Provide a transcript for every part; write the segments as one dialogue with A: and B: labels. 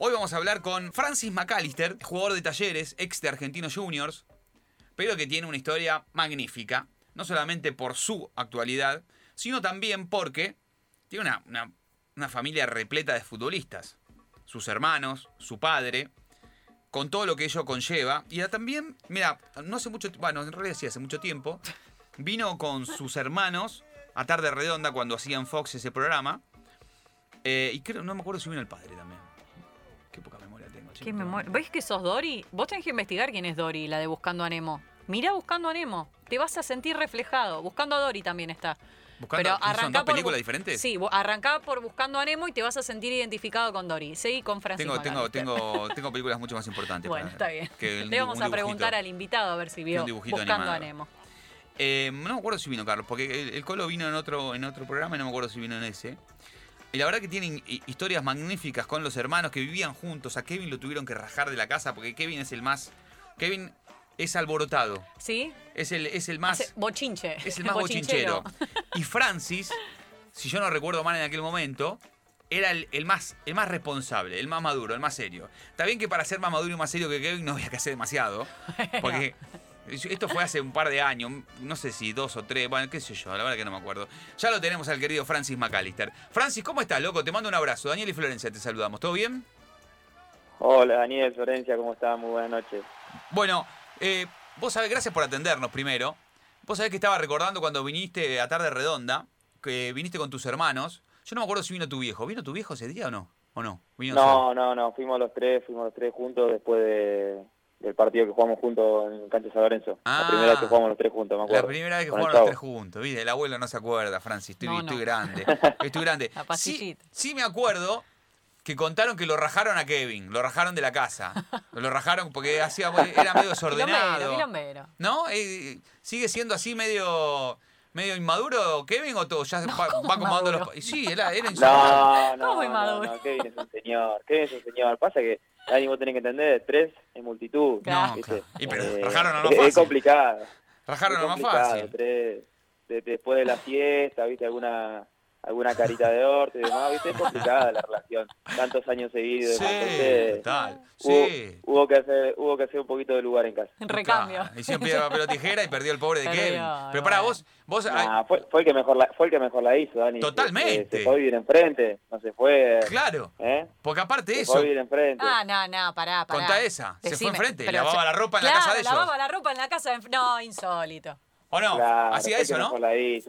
A: Hoy vamos a hablar con Francis McAllister, jugador de talleres, ex de Argentinos Juniors, pero que tiene una historia magnífica, no solamente por su actualidad, sino también porque tiene una, una- familia repleta de futbolistas. Sus hermanos, su padre, con todo lo que ello conlleva. Y también, mira, no hace mucho, bueno, en realidad sí hace mucho tiempo, vino con sus hermanos a Tarde Redonda cuando hacían Fox ese programa. Eh, y creo, no me acuerdo si vino el padre también. Qué poca memoria tengo.
B: ¿Qué memoria? ¿Ves que sos Dory? Vos tenés que investigar quién es Dory, la de Buscando a Nemo. Mirá Buscando a Nemo. Te vas a sentir reflejado. Buscando a Dory también está.
A: Buscando-
B: Pero
A: ¿qué son,
B: arrancá
A: dos
B: por
A: películas diferentes?
B: Sí, arrancá por Buscando a Nemo y te vas a sentir identificado con Dory. Seguí con Francisco.
A: Tengo, tengo, tengo, tengo películas mucho más importantes.
B: Bueno,
A: para-
B: está bien.
A: que
B: Le vamos a
A: un
B: preguntar al invitado a ver si vio Buscando a. Nemo.
A: Eh, no me acuerdo si vino Carlos, porque el, el Colo vino en otro, en otro programa y no me acuerdo si vino en ese. Y la verdad que tienen hi- historias magníficas con los hermanos que vivían juntos. A Kevin lo tuvieron que rajar de la casa porque Kevin es el más. Kevin es alborotado.
B: ¿Sí?
A: Es el, es el más.
B: Hace bochinche.
A: Es el más bochinchero. Y Francis, si yo no recuerdo mal en aquel momento, era el, el más, el más responsable, el más maduro, el más serio. Está bien que para ser más maduro y más serio que Kevin no había que hacer demasiado. Porque esto fue hace un par de años, no sé si dos o tres, bueno, qué sé yo, la verdad que no me acuerdo. Ya lo tenemos al querido Francis McAllister. Francis, ¿cómo estás, loco? Te mando un abrazo. Daniel y Florencia, te saludamos. ¿Todo bien?
C: Hola Daniel, Florencia, ¿cómo estás? Muy buenas noches.
A: Bueno, eh, vos sabés, gracias por atendernos primero. Vos sabés que estaba recordando cuando viniste a Tarde Redonda, que viniste con tus hermanos. Yo no me acuerdo si vino tu viejo. ¿Vino tu viejo ese día o no? ¿O no? Vino.
C: No, no, no, fuimos los tres, fuimos los tres juntos después de, del partido que jugamos juntos en Cancha San Lorenzo.
A: Ah.
C: la primera vez que jugamos los tres juntos, me
A: La
C: acuerdo.
A: primera vez que jugaron los tres juntos. ¿viste? El abuelo no se acuerda, Francis. Estoy,
B: No,
A: estoy
B: no.
A: grande. Estoy grande.
B: La
A: sí, sí me acuerdo que contaron que lo rajaron a Kevin. Lo rajaron de la casa. Lo rajaron porque hacía, era medio desordenado.
B: Quilombero, quilombero.
A: ¿No? Eh, ¿Sigue siendo así medio medio inmaduro Kevin o todo? Ya va,
B: ¿cómo
A: va acomodando los... Sí, era, era insoportable.
C: No, no,
B: ¿Cómo
C: no,
B: inmaduro?
C: no, Kevin es un señor, Kevin es un señor. Pasa que, Dani, vos tenés que entender, tres es multitud.
A: No. Y pero
C: Eh,
A: rajaron a lo más
C: es, complicado.
A: Rajaron
C: es
A: lo más fácil.
C: Tres, de- después de la fiesta, viste, alguna alguna carita de orto y demás, viste, es complicada la relación. Tantos años seguidos.
A: Sí,
C: entonces,
A: total.
C: hubo,
A: Sí.
C: hubo que hacer, hubo que hacer un poquito de lugar en casa.
B: En recambio.
A: Claro, Hicieron piedra, papel o tijera y perdió el pobre de Kevin. Pero para vos, vos
C: fue, fue el que mejor la, fue el que mejor la hizo, Dani.
A: Totalmente.
C: Se, se fue a vivir enfrente, no se fue.
A: claro,
C: ¿eh?
A: porque aparte
C: Se
A: eso,
C: fue a vivir enfrente.
B: Ah, no, no, pará, pará.
A: contá esa, se fue enfrente,
B: pero
A: lavaba
B: se-
A: la ropa en la casa de ellos.
B: lavaba la ropa en la casa de... No, insólito.
A: ¿O no?
C: Claro,
A: Hacía eso, ¿no?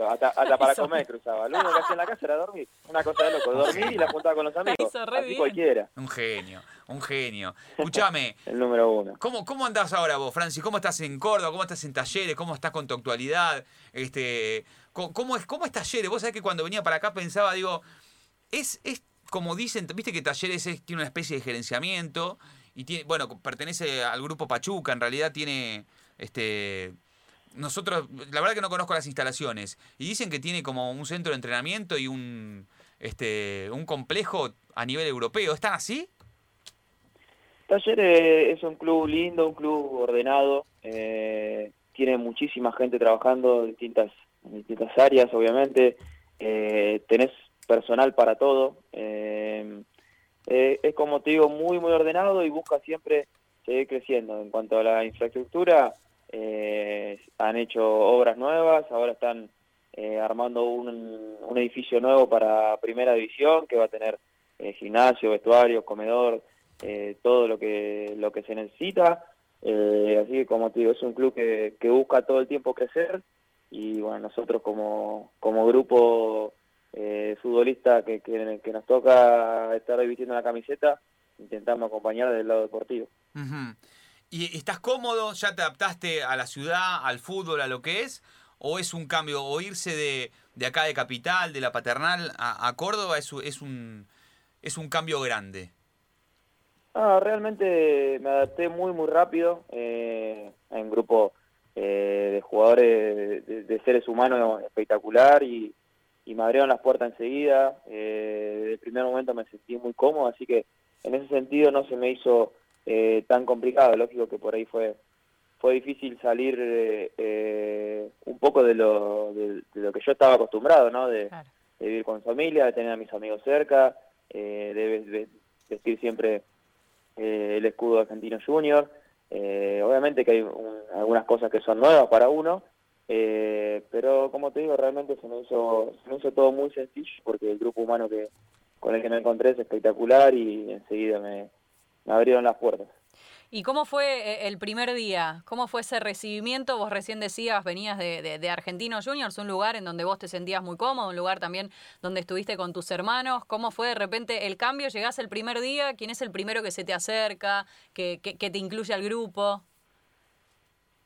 C: Hasta, hasta para comer cruzaba. Lo único que hacía en la casa era dormir. Una cosa de loco, dormir y la juntaba con los amigos.
B: hizo re
C: Así
B: bien.
C: cualquiera,
A: Un genio, un genio. Escúchame,
C: el número uno.
A: ¿Cómo, ¿Cómo andás ahora vos, Francis? ¿Cómo estás en Córdoba? ¿Cómo estás en talleres? ¿Cómo estás con tu actualidad? Este, ¿cómo, es, ¿Cómo es talleres? Vos sabés que cuando venía para acá pensaba, digo, es, es como dicen, viste que talleres es- tiene una especie de gerenciamiento y tiene, bueno, pertenece al grupo Pachuca, en realidad tiene, este, nosotros, la verdad que no conozco las instalaciones y dicen que tiene como un centro de entrenamiento y un, este, un complejo a nivel europeo. ¿Están así?
C: Talleres es un club lindo, un club ordenado. eh, tiene muchísima gente trabajando en distintas, en distintas áreas, obviamente. eh, tenés personal para todo. eh, eh, es como te digo, muy, muy ordenado y busca siempre seguir creciendo. En cuanto a la infraestructura, eh, han hecho obras nuevas, ahora están eh, armando un, un edificio nuevo para primera división que va a tener eh, gimnasio, vestuario, comedor, eh, todo lo que lo que se necesita. Eh, así que como te digo, es un club que, que busca todo el tiempo crecer y bueno, nosotros como, como grupo eh, futbolista que, que, nos toca estar vistiendo la camiseta, intentamos acompañar del lado deportivo.
A: ¿Y estás cómodo? ¿Ya te adaptaste a la ciudad, al fútbol, a lo que es? ¿O es un cambio? ¿O irse de, de acá de Capital, de la Paternal, a, Córdoba es, es, un, es un cambio grande?
C: Ah, realmente me adapté muy, muy rápido. Eh, un grupo eh, de jugadores, de, de seres humanos espectacular y, y me abrieron las puertas enseguida. Eh, desde el primer momento me sentí muy cómodo, así que en ese sentido no se me hizo eh, tan complicado. Lógico que por ahí fue fue difícil salir eh, eh, un poco de lo, de, de lo que yo estaba acostumbrado, ¿no? De,
B: Claro.
C: de vivir con familia, de tener a mis amigos cerca, eh, de, vestir siempre eh, el escudo Argentino Junior. Eh, obviamente que hay algunas cosas que son nuevas para uno, eh, pero como te digo, realmente se me, hizo, se me hizo todo muy sencillo porque el grupo humano que con el que me encontré es espectacular y enseguida me, me abrieron las puertas.
B: ¿Y cómo fue eh, el primer día? ¿Cómo fue ese recibimiento? Vos recién decías, venías de, de, de, Argentinos Juniors, un lugar en donde vos te sentías muy cómodo, un lugar también donde estuviste con tus hermanos. ¿Cómo fue de repente el cambio? ¿Llegás el primer día? ¿Quién es el primero que se te acerca, que, que, que te incluye al grupo?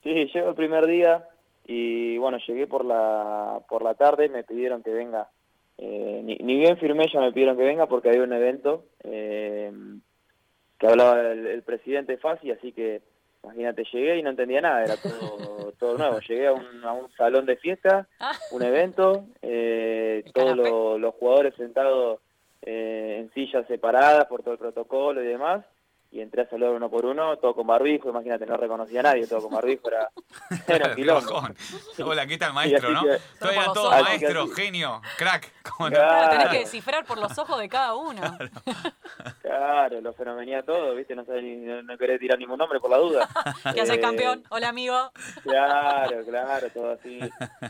C: Sí, llego el primer día y bueno, llegué por la, por la tarde, me pidieron que venga. Eh, ni, ni, bien firmé, ya me pidieron que venga porque había un evento. Eh, que hablaba el, el presidente Fasi, así que imagínate, llegué y no entendía nada, era todo, todo nuevo. Llegué a un, a un salón de fiesta, un evento, eh, todos lo, los jugadores sentados eh, en sillas separadas por todo el protocolo y demás, y entré a saludar uno por uno, todo con barbijo, imagínate, no reconocía a nadie, todo con barbijo, era, era un quilombo.
A: Hola, ¿qué tal, maestro, no? Que, todo era todo maestro, genio, crack.
B: claro, tenés que descifrar por los ojos de cada uno.
C: Claro, claro lo fenomenía todo, ¿viste? No, sabés, no, no querés tirar ningún nombre por la duda.
B: ¿Qué haces, eh, campeón? Hola, amigo.
C: Claro, claro, todo así.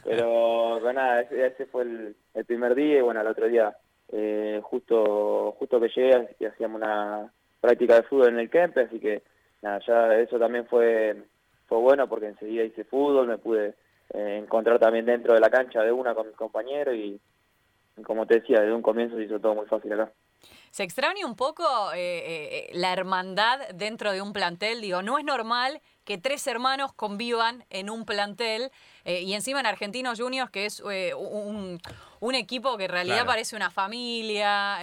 C: Pero, bueno, nada, ese, ese fue el, el, primer día y, bueno, el otro día, eh, justo, justo que llegué y hacíamos una práctica de fútbol en el Kempe, así que nada, ya eso también fue, fue bueno porque enseguida hice fútbol, me pude eh, encontrar también dentro de la cancha de una con mis compañeros y, y, como te decía, desde un comienzo se hizo todo muy fácil acá.
B: ¿Se extraña un poco eh, eh, la hermandad dentro de un plantel? Digo, no es normal que tres hermanos convivan en un plantel eh, y encima en Argentinos Juniors, que es eh, un, un, equipo que en realidad claro. parece una familia.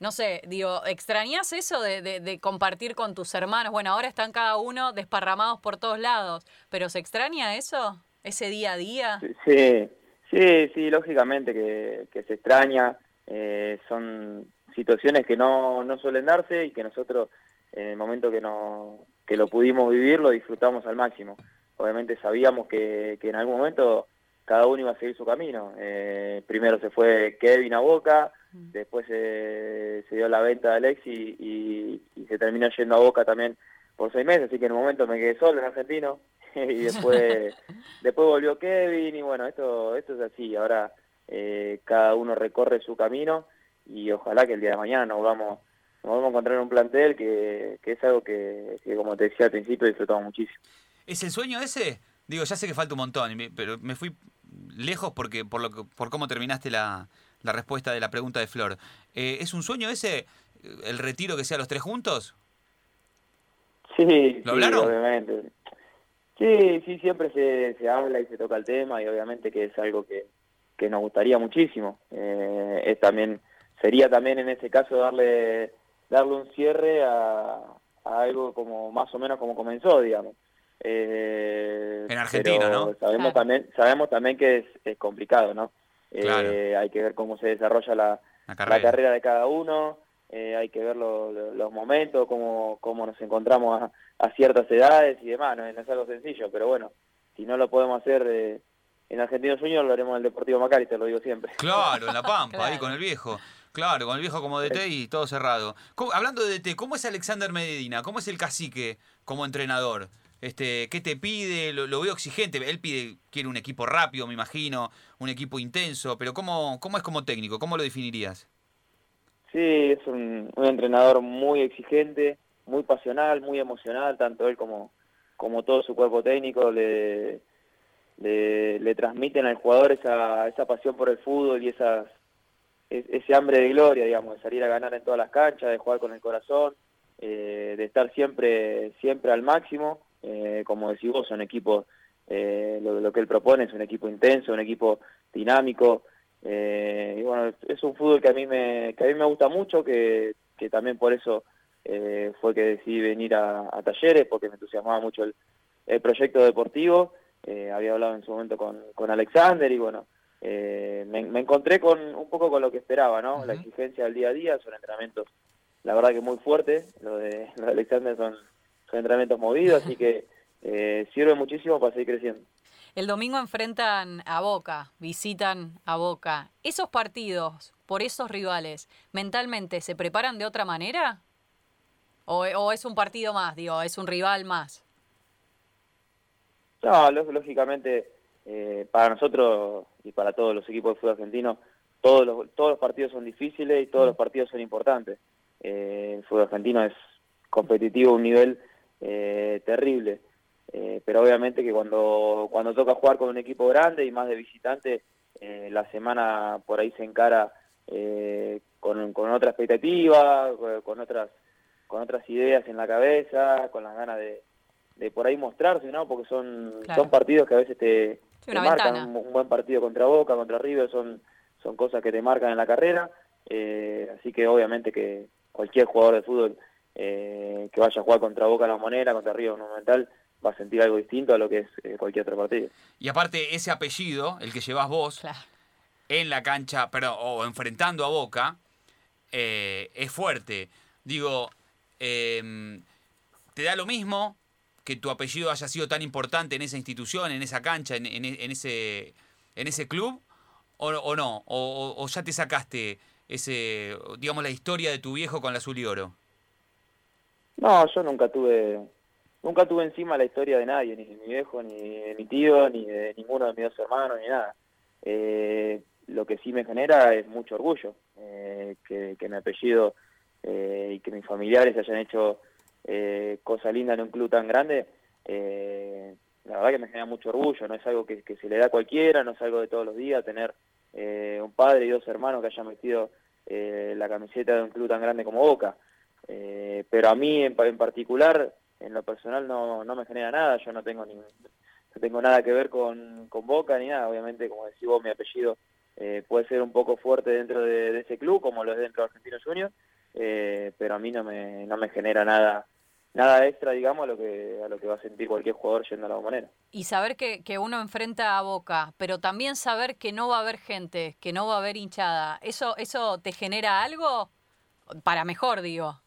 B: No sé, digo, ¿extrañas eso de, de, de, compartir con tus hermanos? Bueno, ahora están cada uno desparramados por todos lados, pero ¿se extraña eso? ¿Ese día a día?
C: Sí, sí, sí, lógicamente que, que se extraña. Eh, son situaciones que no, no suelen darse y que nosotros, en el momento que, no, que lo pudimos vivir, lo disfrutamos al máximo. Obviamente sabíamos que, que en algún momento cada uno iba a seguir su camino. Eh, primero se fue Kevin a Boca, después se, se dio la venta de Alexi y, y, se terminó yendo a Boca también por seis meses, así que en un momento me quedé solo en Argentino y después después volvió Kevin y bueno, esto esto es así, ahora eh, cada uno recorre su camino y ojalá que el día de mañana nos vamos nos vamos a encontrar en un plantel que, que es algo que, que, como te decía al principio, disfrutamos muchísimo.
A: ¿Es el sueño ese? Digo, ya sé que falta un montón, pero me fui lejos porque por lo que, por cómo terminaste la, la respuesta de la pregunta de Flor. Eh, ¿Es un sueño ese el retiro que sea los tres juntos?
C: Sí,
A: ¿Lo hablaron?
C: Sí, obviamente. Sí, sí, siempre se, se habla y se toca el tema y obviamente que es algo que, que nos gustaría muchísimo. Eh, es también sería también en ese caso darle darle un cierre a, a algo como más o menos como comenzó, digamos.
A: Eh, en Argentina, ¿no?
C: Sabemos también sabemos también que es, es complicado, ¿no? Claro. Eh, hay que ver cómo se desarrolla la, la, carrera. la carrera. de cada uno, eh, hay que ver lo, lo, los momentos, cómo, cómo nos encontramos a, a, ciertas edades y demás, no, no, es algo sencillo, pero bueno, si no lo podemos hacer eh, en Argentinos Juniors, lo haremos en el Deportivo Macari, te lo digo siempre.
A: Claro, en La Pampa, claro. ahí con el viejo. Claro, con el viejo como DT y todo cerrado. ¿Cómo, hablando de DT, ¿cómo es Alexander Medina? ¿Cómo es el cacique como entrenador? Este, ¿Qué te pide? Lo, lo, veo exigente. Él pide, quiere un equipo rápido, me imagino, un equipo intenso, pero ¿cómo, cómo es como técnico? ¿Cómo lo definirías?
C: Sí, es un, un entrenador muy exigente, muy pasional, muy emocional, tanto él como, como todo su cuerpo técnico le, le, le transmiten al jugador esa, esa pasión por el fútbol y esas, ese hambre de gloria, digamos, de salir a ganar en todas las canchas, de jugar con el corazón, eh, de estar siempre, siempre al máximo. Eh, como decís vos, son equipos, eh, lo, lo, que él propone es un equipo intenso, un equipo dinámico, eh, y bueno, es un fútbol que a mí me, que a mí me gusta mucho, que, que también por eso eh, fue que decidí venir a, a, Talleres, porque me entusiasmaba mucho el, el proyecto deportivo, eh, había hablado en su momento con, con Alexander y bueno, me, me, encontré con un poco con lo que esperaba, ¿no? Uh -huh. La exigencia del día a día, son entrenamientos, la verdad que muy fuertes, lo de, lo de Alexander son son entrenamientos movidos, así que eh, sirve muchísimo para seguir creciendo.
B: El domingo enfrentan a Boca, visitan a Boca. ¿Esos partidos, por esos rivales, mentalmente se preparan de otra manera? O, o es un partido más, digo, es un rival más.
C: No, ló- lógicamente, eh, para nosotros y para todos los equipos de fútbol argentino, todos los, todos los partidos son difíciles y todos los partidos son importantes. Eh, el fútbol argentino es competitivo a un nivel eh, terrible. Eh, pero obviamente que cuando, cuando toca jugar con un equipo grande y más de visitante, eh, la semana por ahí se encara eh, con, con otra expectativa, con- otras, con otras ideas en la cabeza, con las ganas de, de por ahí mostrarse, ¿no? Porque son,
B: Claro.
C: son partidos que a veces te,
B: Sí,
C: te
B: una
C: marcan. Un, un buen partido contra Boca, contra River, son, son cosas que te marcan en la carrera. así que obviamente que cualquier jugador de fútbol eh, que vaya a jugar contra Boca en la Monera, contra River en Monumental, va a sentir algo distinto a lo que es eh, cualquier otro partido.
A: Y aparte, ese apellido, el que llevas vos,
B: Claro.
A: en la cancha, pero o enfrentando a Boca, eh, es fuerte. Digo, em, ¿te da lo mismo que tu apellido haya sido tan importante en esa institución, en esa cancha, en, en- en ese, en ese club? ¿O, o no? O, o- o ya te sacaste ese, digamos, la historia de tu viejo con la azul y oro?
C: No, yo nunca tuve nunca tuve encima la historia de nadie, ni de mi viejo, ni de mi tío, ni de ninguno de mis dos hermanos, ni nada. Eh, lo que sí me genera es mucho orgullo, eh, que, que mi apellido eh, y que mis familiares hayan hecho eh, cosas lindas en un club tan grande. eh, la verdad que me genera mucho orgullo, no es algo que, que se le da a cualquiera, no es algo de todos los días, tener eh, un padre y dos hermanos que hayan metido eh, la camiseta de un club tan grande como Boca. Eh, pero a mí en, en particular, en lo personal, no, no me genera nada. Yo no tengo ni, no tengo nada que ver con, con Boca ni nada. Obviamente, como decís vos, mi apellido eh, puede ser un poco fuerte dentro de, ese club, como lo es dentro de Argentinos Juniors, eh, pero a mí no me, no me genera nada nada extra, digamos, a lo que a lo que va a sentir cualquier jugador yendo a la bombonera.
B: Y saber que, que uno enfrenta a Boca, pero también saber que no va a haber gente, que no va a haber hinchada, ¿eso, eso te genera algo? Para mejor, digo.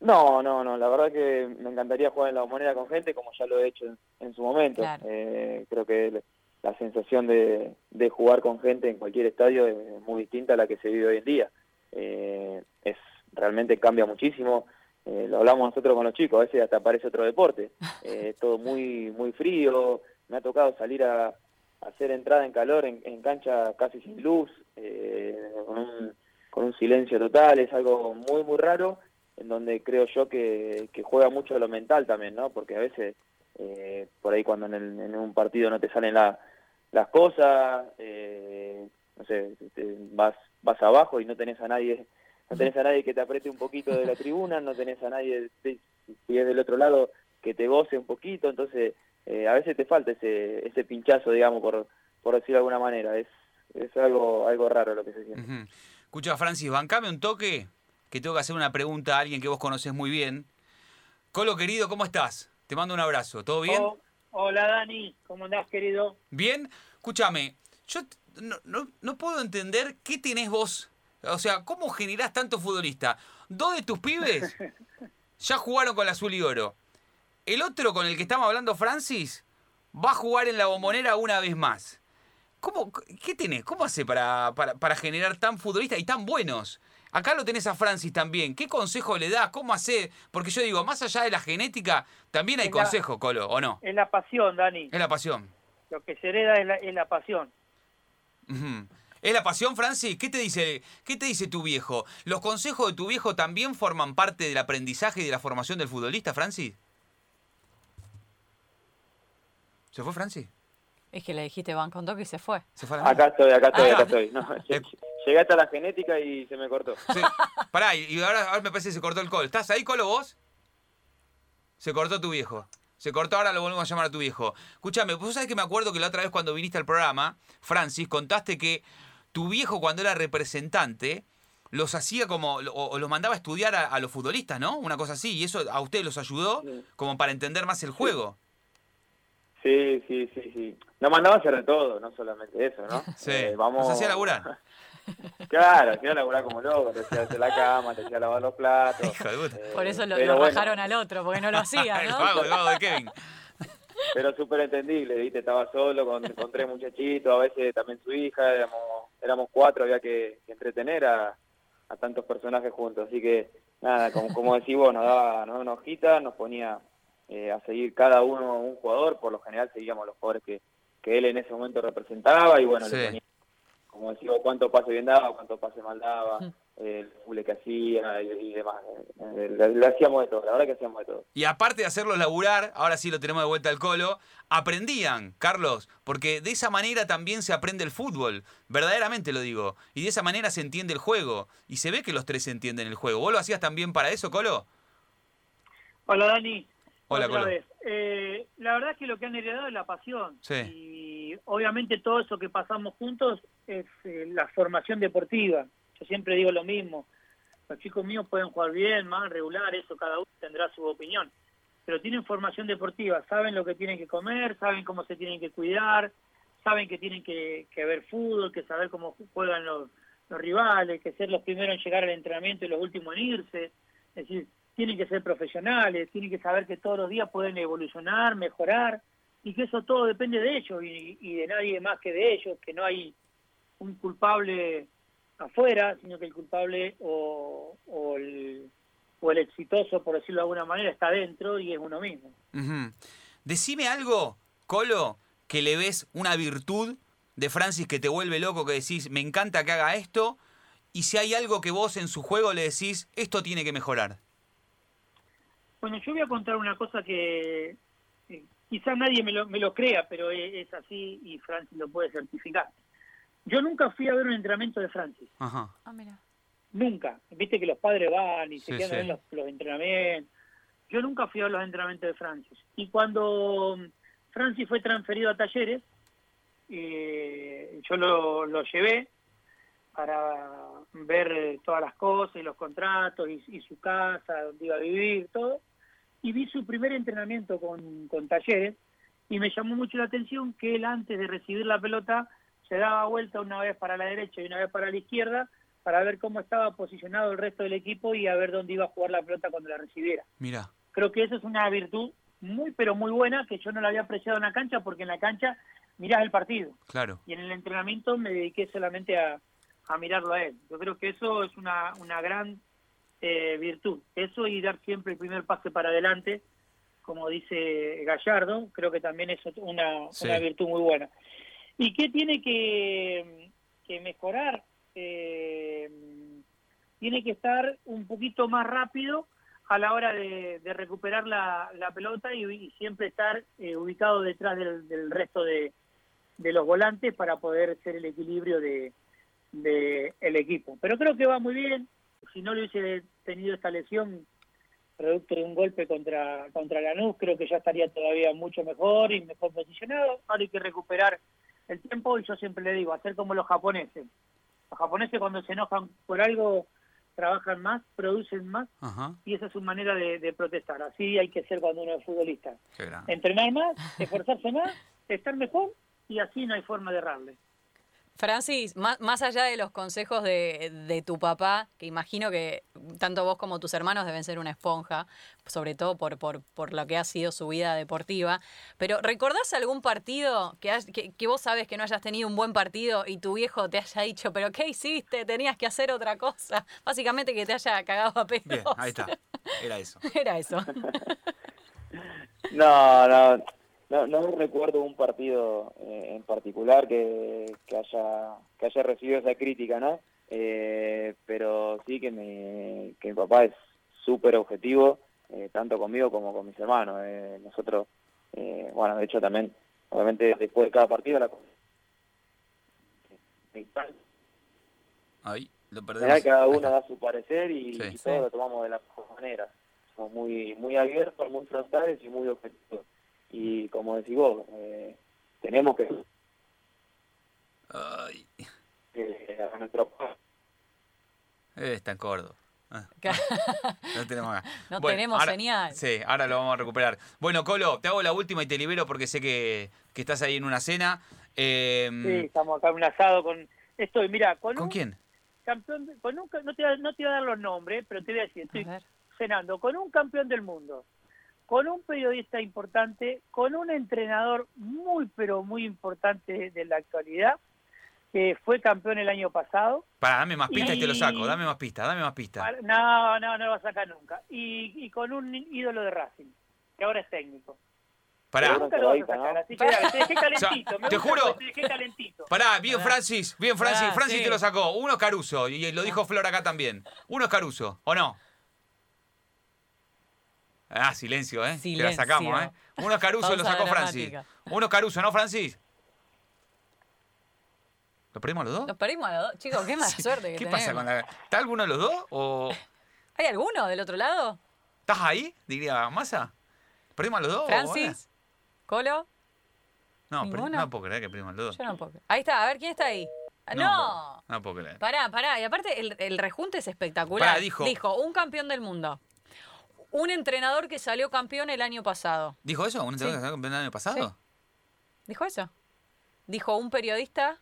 C: No, no, no, la verdad que me encantaría jugar en la bombonera con gente como ya lo he hecho en, en su momento.
B: Claro.
C: Eh, creo que la sensación de, de jugar con gente en cualquier estadio es muy distinta a la que se vive hoy en día. Eh, es Realmente cambia muchísimo. Eh, lo hablamos nosotros con los chicos, a veces hasta parece otro deporte. Eh, es todo muy, muy frío. Me ha tocado salir a, a hacer entrada en calor en, en cancha casi sin luz, eh, con, un, con un silencio total. Es algo muy, muy raro en donde creo yo que, que juega mucho lo mental también, ¿no? Porque a veces, eh, por ahí cuando en, el- en un partido no te salen la- las cosas, eh, no sé, te- vas, vas abajo y no tenés a nadie, no tenés a nadie que te apriete un poquito de la tribuna, no tenés a nadie, si es del otro lado, que te goce un poquito, entonces eh, a veces te falta ese, ese pinchazo, digamos, por, por decirlo de alguna manera, es, es algo, algo raro lo que se siente.
A: Ujú. Escucha, Francis, bancame un toque, que tengo que hacer una pregunta a alguien que vos conocés muy bien. Colo, querido, ¿cómo estás? Te mando un abrazo. ¿Todo bien?
D: Oh, hola Dani, ¿cómo andás querido?
A: ¿Bien? Escúchame, yo t- no, no, no puedo entender qué tenés vos. O sea, ¿cómo generás tanto futbolista? Dos de tus pibes ya jugaron con la azul y oro. El otro con el que estamos hablando, Francis, va a jugar en la bombonera una vez más. ¿Cómo, ¿Qué tenés? ¿Cómo hace para, para, para generar tan futbolistas y tan buenos? Acá lo tenés a Francis también. ¿Qué consejo le das? ¿Cómo hace? Porque yo digo, más allá de la genética, también hay
D: Es la-
A: consejo, Colo, ¿o no?
D: Es la pasión, Dani.
A: Es la pasión.
D: Lo que se hereda es la, es la pasión.
A: ¿Es la pasión, Francis? ¿Qué te dice, qué te dice tu viejo? ¿Los consejos de tu viejo también forman parte del aprendizaje y de la formación del futbolista, Francis? ¿Se fue Francis?
B: Es que le dijiste van con toque y se fue.
A: ¿Se fue a la
C: Acá estoy, acá estoy,
A: Ah,
C: acá
A: no.
C: estoy. No, lle- llegué hasta la genética y se me cortó.
A: Sí. Pará, y ahora, ahora me parece que se cortó el call. ¿Estás ahí, Colo, vos? Se cortó tu viejo. Se cortó, ahora lo volvemos a llamar a tu viejo. Escúchame, vos sabés que me acuerdo que la otra vez cuando viniste al programa, Francis, contaste que tu viejo cuando era representante los hacía como, o, o los mandaba a estudiar a, a los futbolistas, ¿no? Una cosa así, y eso a ustedes los ayudó como para entender más el juego.
C: Sí, sí, sí, sí. Nos mandaba a hacer de todo, no solamente eso, ¿no?
A: Sí,
C: Eh, vamos...
A: nos hacía laburar.
C: Claro, hacía laburar como loco, te hacía hacer la cama, te hacía lavar los platos.
A: Hijo de puta.
C: Eh,
B: Por eso lo, lo
C: bueno,
B: bajaron al otro, porque no lo hacía,
A: el
B: ¿no?
A: vago, el vago de Kevin.
C: Pero súper entendible, ¿viste? Estaba solo con, con tres muchachitos, a veces también su hija, éramos, éramos cuatro, había que, que entretener a, a tantos personajes juntos. Así que nada, como, como decís vos, nos daba, nos daba una hojita, nos ponía eh, a seguir cada uno un jugador, por lo general seguíamos los jugadores que, que él en ese momento representaba y bueno,
A: Sí.
C: le ponía, como decís vos, cuánto pase bien daba, cuánto pase mal daba, eh, el fule que hacía y, y demás. Eh, le, le hacíamos de todo, la verdad que hacíamos de todo.
A: Y aparte de hacerlos laburar, ahora sí lo tenemos de vuelta al colo, aprendían, Carlos, porque de esa manera también se aprende el fútbol, verdaderamente lo digo, y de esa manera se entiende el juego, y se ve que los tres entienden el juego. ¿Vos lo hacías también para eso, Colo?
D: Hola Dani.
A: Hola,
D: Otra
A: Colo.
D: vez. Eh, la verdad es que lo que han heredado es la pasión.
A: Sí.
D: Y obviamente todo eso que pasamos juntos es eh, la formación deportiva. Yo siempre digo lo mismo. Los chicos míos pueden jugar bien, mal, regular, eso cada uno tendrá su opinión. Pero tienen formación deportiva, saben lo que tienen que comer, saben cómo se tienen que cuidar, saben que tienen que, que ver fútbol, que saber cómo juegan los, los rivales, que ser los primeros en llegar al entrenamiento y los últimos en irse. Es decir, tienen que ser profesionales, tienen que saber que todos los días pueden evolucionar, mejorar, y que eso todo depende de ellos y, y de nadie más que de ellos, que no hay un culpable afuera, sino que el culpable o, o el, o el exitoso, por decirlo de alguna manera, está dentro y es uno mismo.
A: Decime algo, Colo, que le ves una virtud de Francis que te vuelve loco, que decís, me encanta que haga esto, y si hay algo que vos en su juego le decís, esto tiene que mejorar.
D: Bueno, yo voy a contar una cosa que quizás nadie me lo, me lo crea, pero es, es así y Francis lo puede certificar. Yo nunca fui a ver un entrenamiento de Francis,
A: Ajá.
B: Ah, mira.
D: nunca. Viste que los padres van y se quedan
A: sí.
D: a ver los, los entrenamientos. Yo nunca fui a ver los entrenamientos de Francis. Y cuando mm, Francis fue transferido a talleres, eh, yo lo, lo llevé para ver todas las cosas y los contratos y, y su casa, donde iba a vivir, todo. Y vi su primer entrenamiento con, con talleres y me llamó mucho la atención que él antes de recibir la pelota se daba vuelta una vez para la derecha y una vez para la izquierda para ver cómo estaba posicionado el resto del equipo y a ver dónde iba a jugar la pelota cuando la recibiera.
A: Mira.
D: Creo que eso es una virtud muy pero muy buena que yo no la había apreciado en la cancha porque en la cancha mirás el partido
A: Claro.
D: y en el entrenamiento me dediqué solamente a, a mirarlo a él. Yo creo que eso es una, una gran eh, virtud. Eso y dar siempre el primer pase para adelante, como dice Gallardo, creo que también es una,
A: Sí.
D: una virtud muy buena. ¿Y qué tiene que, que mejorar? Eh, tiene que estar un poquito más rápido a la hora de, de recuperar la, la pelota y, y siempre estar eh, ubicado detrás del, del resto de, de los volantes para poder ser el equilibrio de, de el equipo. Pero creo que va muy bien. Si no le hubiese tenido esta lesión producto de un golpe contra contra Lanús, creo que ya estaría todavía mucho mejor y mejor posicionado. Ahora hay que recuperar el tiempo y yo siempre le digo, hacer como los japoneses. Los japoneses cuando se enojan por algo trabajan más, producen más
A: Ajá.
D: y esa es su manera de, de protestar. Así hay que ser cuando uno es futbolista. Entrenar más, esforzarse más, estar mejor y así no hay forma de errarle.
B: Francis, más, más allá de los consejos de, de tu papá, que imagino que tanto vos como tus hermanos deben ser una esponja, sobre todo por, por, por lo que ha sido su vida deportiva, pero ¿recordás algún partido que, has- que, que vos sabes que no hayas tenido un buen partido y tu viejo te haya dicho, pero ¿qué hiciste? Tenías que hacer otra cosa. Básicamente que te haya cagado a pedos.
A: Bien, ahí está. Era eso.
B: Era eso.
C: No, no, no, no recuerdo un partido eh, en particular que, que haya que haya recibido esa crítica, ¿no? Eh, pero sí que mi, que mi papá es súper objetivo, eh, tanto conmigo como con mis hermanos. Eh, nosotros, eh, bueno, de hecho también, obviamente después de cada partido, la
A: Ahí, lo perdemos.
C: cada uno da su parecer y,
A: Sí.
C: y
B: Sí.
C: todos lo tomamos de la mejor manera. Somos muy, muy abiertos, muy frontales y muy objetivos. Y como decís vos, eh, tenemos que
A: Ay,
C: eh, a nuestro
A: eh, está en Córdoba. Ah, no tenemos acá.
B: No tenemos
A: ahora-
B: señal.
A: Sí, ahora lo vamos a recuperar. Bueno, Colo, te hago la última y te libero porque sé que, que estás ahí en una cena. Eh,
D: Sí, estamos acá en un asado con... Estoy, mira, con,
A: ¿Con
D: un
A: quién?
D: campeón, de- con un, no, te, voy a- no te voy a dar los nombres, pero te voy a decir, estoy cenando con un campeón del mundo, con un periodista importante, con un entrenador muy, pero muy importante de la actualidad, que fue campeón el año pasado.
A: Para, dame más pistas y, te lo saco. Dame más pistas, dame más pistas.
D: No, no, no lo va a sacar nunca. Y, y con un ídolo de Racing, que ahora es técnico.
A: Pará,
D: Nunca lo vas a
C: Probadita,
D: sacar,
C: ¿no?
D: así que dale, te dejé calentito.
A: te juro.
D: Te dejé calentito.
A: pará, bien Francis, bien Francis.
B: Pará,
A: Francis
B: sí.
A: te lo sacó. Uno es Caruso, y lo dijo Flor acá también. Uno es Caruso, ¿o no? Ah, silencio, ¿eh? Te la
B: Silencio.
A: sacamos, ¿eh? Uno es Caruso, lo sacó Francis.
B: dramática.
A: Uno es Caruso, ¿no, Francis? ¿Lo perdimos a los dos?
B: Nos perdimos a los dos. Chicos, qué mala suerte que
A: ¿Qué
B: tenemos.
A: pasa con la.? ¿Está alguno de los dos? ¿O
B: ¿Hay alguno del otro lado?
A: estás ahí? Diría Massa. ¿Perdimos a los dos?
B: Francis, Colo?
A: No, no puedo creer que perdimos a los dos.
B: yo no puedo. Ahí está, a ver, ¿quién está ahí? Ah, No.
A: No puedo creer.
B: Pará, pará. Y aparte, el, el rejunte es espectacular.
A: Pará, dijo.
B: un campeón del mundo. Un entrenador que salió campeón el año pasado.
A: ¿Dijo eso? ¿Un entrenador
B: Sí.
A: que salió campeón el año pasado?
B: Sí. ¿Dijo eso? Dijo un periodista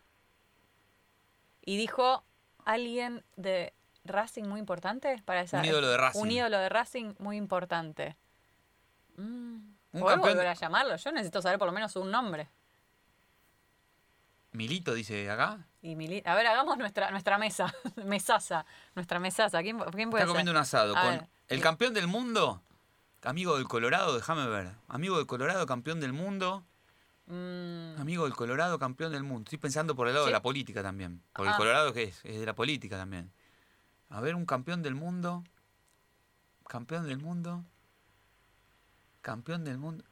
B: y dijo alguien de Racing muy importante para esa.
A: Un ídolo de Racing.
B: Un ídolo de Racing muy importante. Mm.
A: Un
B: ¿Podés
A: campeón-
B: volver a llamarlo? Yo necesito saber por lo menos un nombre.
A: Milito dice acá.
B: Y Mili- A ver, hagamos nuestra, nuestra mesa. Mesaza. Nuestra mesaza. ¿Quién, quién puede
A: Está comiendo
B: ser?
A: un asado
B: A
A: con
B: ver.
A: El campeón del mundo. Amigo del Colorado, déjame ver. Amigo del Colorado, campeón del mundo.
B: Mm,
A: Amigo del Colorado, campeón del mundo. Estoy pensando por el lado
B: Sí.
A: de la política también. Porque
B: Ah.
A: el Colorado, ¿qué es? Es de la política también. A ver, un campeón del mundo. Campeón del mundo. Campeón del mundo.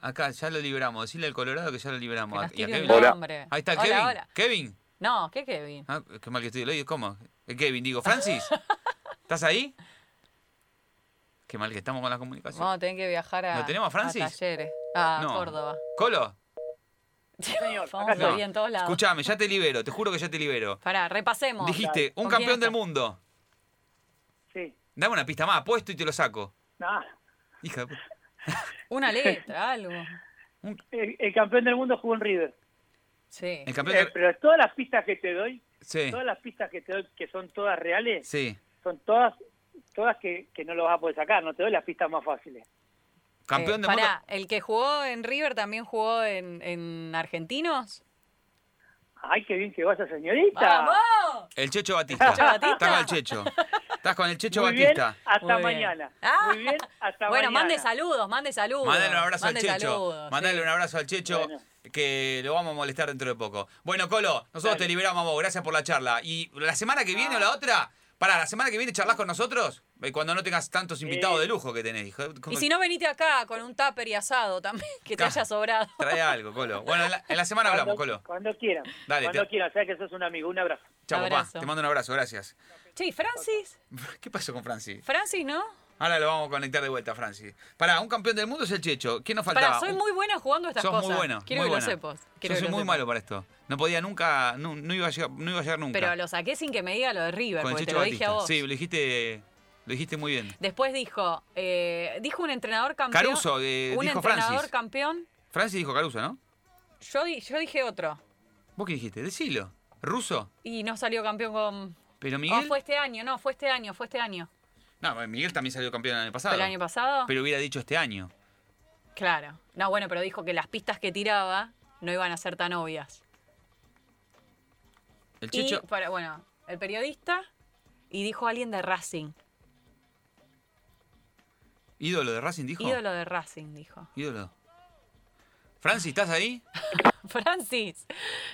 A: Acá, ya lo liberamos. Decirle al Colorado que ya lo
B: que
A: liberamos. Y a Kevin.
C: Hola.
A: Ahí está
B: Hola,
A: Kevin.
B: hola.
A: Kevin.
B: No, ¿qué Kevin?
A: Ah, qué mal que estoy. ¿Cómo? Eh, Kevin, digo, Francis. ¿Estás ahí? Qué mal que estamos con la comunicación.
B: Vamos a tener que viajar a,
A: ¿Lo tenemos a Francis?
B: talleres. A
A: No.
B: Córdoba.
A: Colo,
D: Señor,
B: Vamos a ir en todos lados.
A: escúchame, ya te libero. Te juro que ya te libero.
B: Pará, repasemos.
A: Dijiste, un
B: ¿Con quién
A: campeón del mundo.
D: Sí.
A: Dame una pista más, apuesto y te lo saco.
D: Nah,
A: Hija
B: Una letra, algo.
D: el, el campeón del mundo jugó en River.
B: Sí.
A: El campeón
D: Eh, pero todas las pistas que te doy,
A: Sí,
D: todas las pistas que te doy, que son todas reales,
A: sí.
D: son todas todas que, que no lo vas a poder sacar. No te doy las pistas más fáciles.
A: Campeón
B: Eh,
A: mundo.
B: pará, ¿el que jugó en River también jugó en, en Argentinos?
D: Ay, qué bien que vas, señorita.
B: ¡Vamos!
A: El Checho Batista.
B: ¿Checho Batista?
A: Estás con el Checho. Estás con el Checho
D: Muy bien,
A: Batista.
D: hasta
B: Muy bien.
D: mañana.
B: Ah.
D: Muy bien, hasta
B: Bueno,
D: mañana.
B: mande saludos, mande saludos.
A: Mándale un abrazo
B: Mande
A: al Checho.
B: saludos,
A: Mándale
B: sí.
A: un abrazo al Checho.
D: Bueno.
A: Que lo vamos a molestar dentro de poco. Bueno, Colo, nosotros
D: Dale.
A: te liberamos a vos. Gracias por la charla. Y la semana que viene o la otra, para la semana que viene charlas con nosotros. eh, Cuando no tengas tantos invitados
D: Sí.
A: de lujo que tenés. hijo.
B: Y si no, venite acá con un tupper y asado también, que te haya sobrado.
A: Trae algo, Colo. Bueno, en la, en la semana hablamos, Colo.
D: Cuando quieran.
A: Dale,
D: cuando
A: te-
D: quieran. Sabes que sos un amigo. Un abrazo.
A: Chao, papá. Te mando un abrazo, gracias.
B: Che, ¿y Francis?
A: ¿Qué pasó con Francis?
B: Francis, ¿no?
A: Ahora lo vamos a conectar de vuelta, Francis. Pará, un campeón del mundo es el Checho. ¿Quién nos faltaba?
B: Pará, soy muy buena jugando estas
A: Sos
B: cosas.
A: muy bueno.
B: Quiero
A: muy
B: que
A: buena.
B: lo sepas. Quiero
A: Yo
B: que
A: soy
B: lo
A: muy
B: sepas.
A: malo para esto. No podía nunca, no, no iba, a llegar, no iba a llegar nunca.
B: Pero lo saqué sin que me diga lo de River,
A: con el
B: porque te
A: Checho
B: lo dije a vos.
A: Sí, lo dijiste, lo dijiste muy bien.
B: Después dijo, eh, dijo un entrenador campeón.
A: Caruso, eh,
B: un
A: dijo
B: entrenador
A: Francis.
B: campeón.
A: Francis dijo Caruso, ¿no?
B: Yo, di- yo dije otro.
A: ¿Vos qué dijiste? Decilo. ¿Ruso?
B: Y no salió campeón con.
A: ¿Pero
B: Oh,
A: Miguel?
B: fue este año, no, fue este año, fue este año.
A: No, Miguel también salió campeón el año pasado.
B: ¿Fue el año pasado?
A: Pero hubiera dicho este año.
B: Claro. No, bueno, pero dijo que las pistas que tiraba no iban a ser tan obvias.
A: El Checho...
B: Y, para, bueno, el periodista y dijo alguien de Racing.
A: ¿Ídolo de Racing dijo?
B: Ídolo de Racing, dijo.
A: Ídolo. Francis, ¿estás ahí?
B: Francis,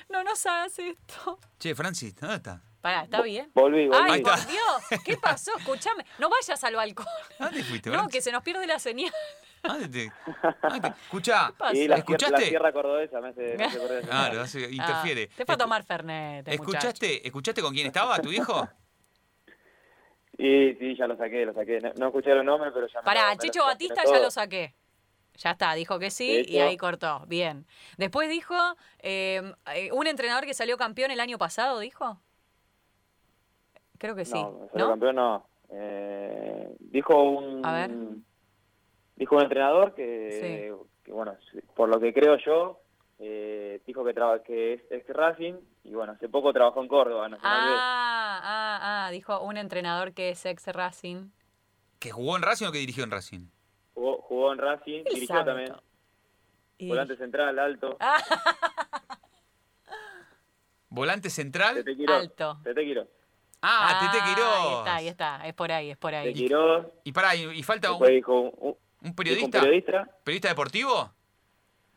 B: no nos hagas esto.
A: Che, Francis, ¿dónde está?
B: Pará, ¿está bien?
C: Volví, volví.
B: Ay, por. Dios, ¿qué pasó? Escúchame, no vayas al balcón.
A: ¿A ¿Dónde fuiste,
B: No, que se nos pierde la señal.
A: ¿A ¿Dónde te... a ¿Dónde te- Escuchá,
B: pasa?
C: y la,
A: ¿escuchaste?
C: la sierra cordobesa me hace, me
A: Claro, hace- interfiere.
B: Ah, te fue a tomar Fernet, muchacho.
A: ¿Escuchaste, ¿Escuchaste con quién estaba tu hijo?
C: Y sí, ya lo saqué, lo saqué. No, no escuché los nombres, pero ya me
B: Pará,
C: me
B: Checho
C: lo-
B: Batista
C: todo.
B: ya lo saqué. Ya está, dijo que sí y ahí cortó. Bien. Después dijo, eh, eh, un entrenador que salió campeón el año pasado, dijo. Creo que sí.
C: No,
B: ¿No?
C: campeón no. Eh, dijo un...
B: A ver.
C: Dijo un entrenador que, que, bueno, por lo que creo yo, eh, dijo que, traba, que es ex Racing y bueno, hace poco trabajó en Córdoba.
B: Ah, ah, ah, dijo un entrenador que es ex Racing.
A: ¿Que jugó en Racing o que dirigió en Racing?
C: Jugó, jugó en Racing,
B: Él
C: dirigió también.
B: Y-
C: Volante central, alto.
B: Ah,
A: Volante central.
C: Tete Quirós.
B: Alto.
C: Tete.
A: Ah, Tete
B: Ahí
A: Quirós.
B: está, ahí está. Es por ahí, es por
C: Tete
B: ahí.
C: Quirós.
A: Y pará, y, y falta un,
C: dijo un,
A: periodista.
C: un periodista.
A: ¿Periodista deportivo?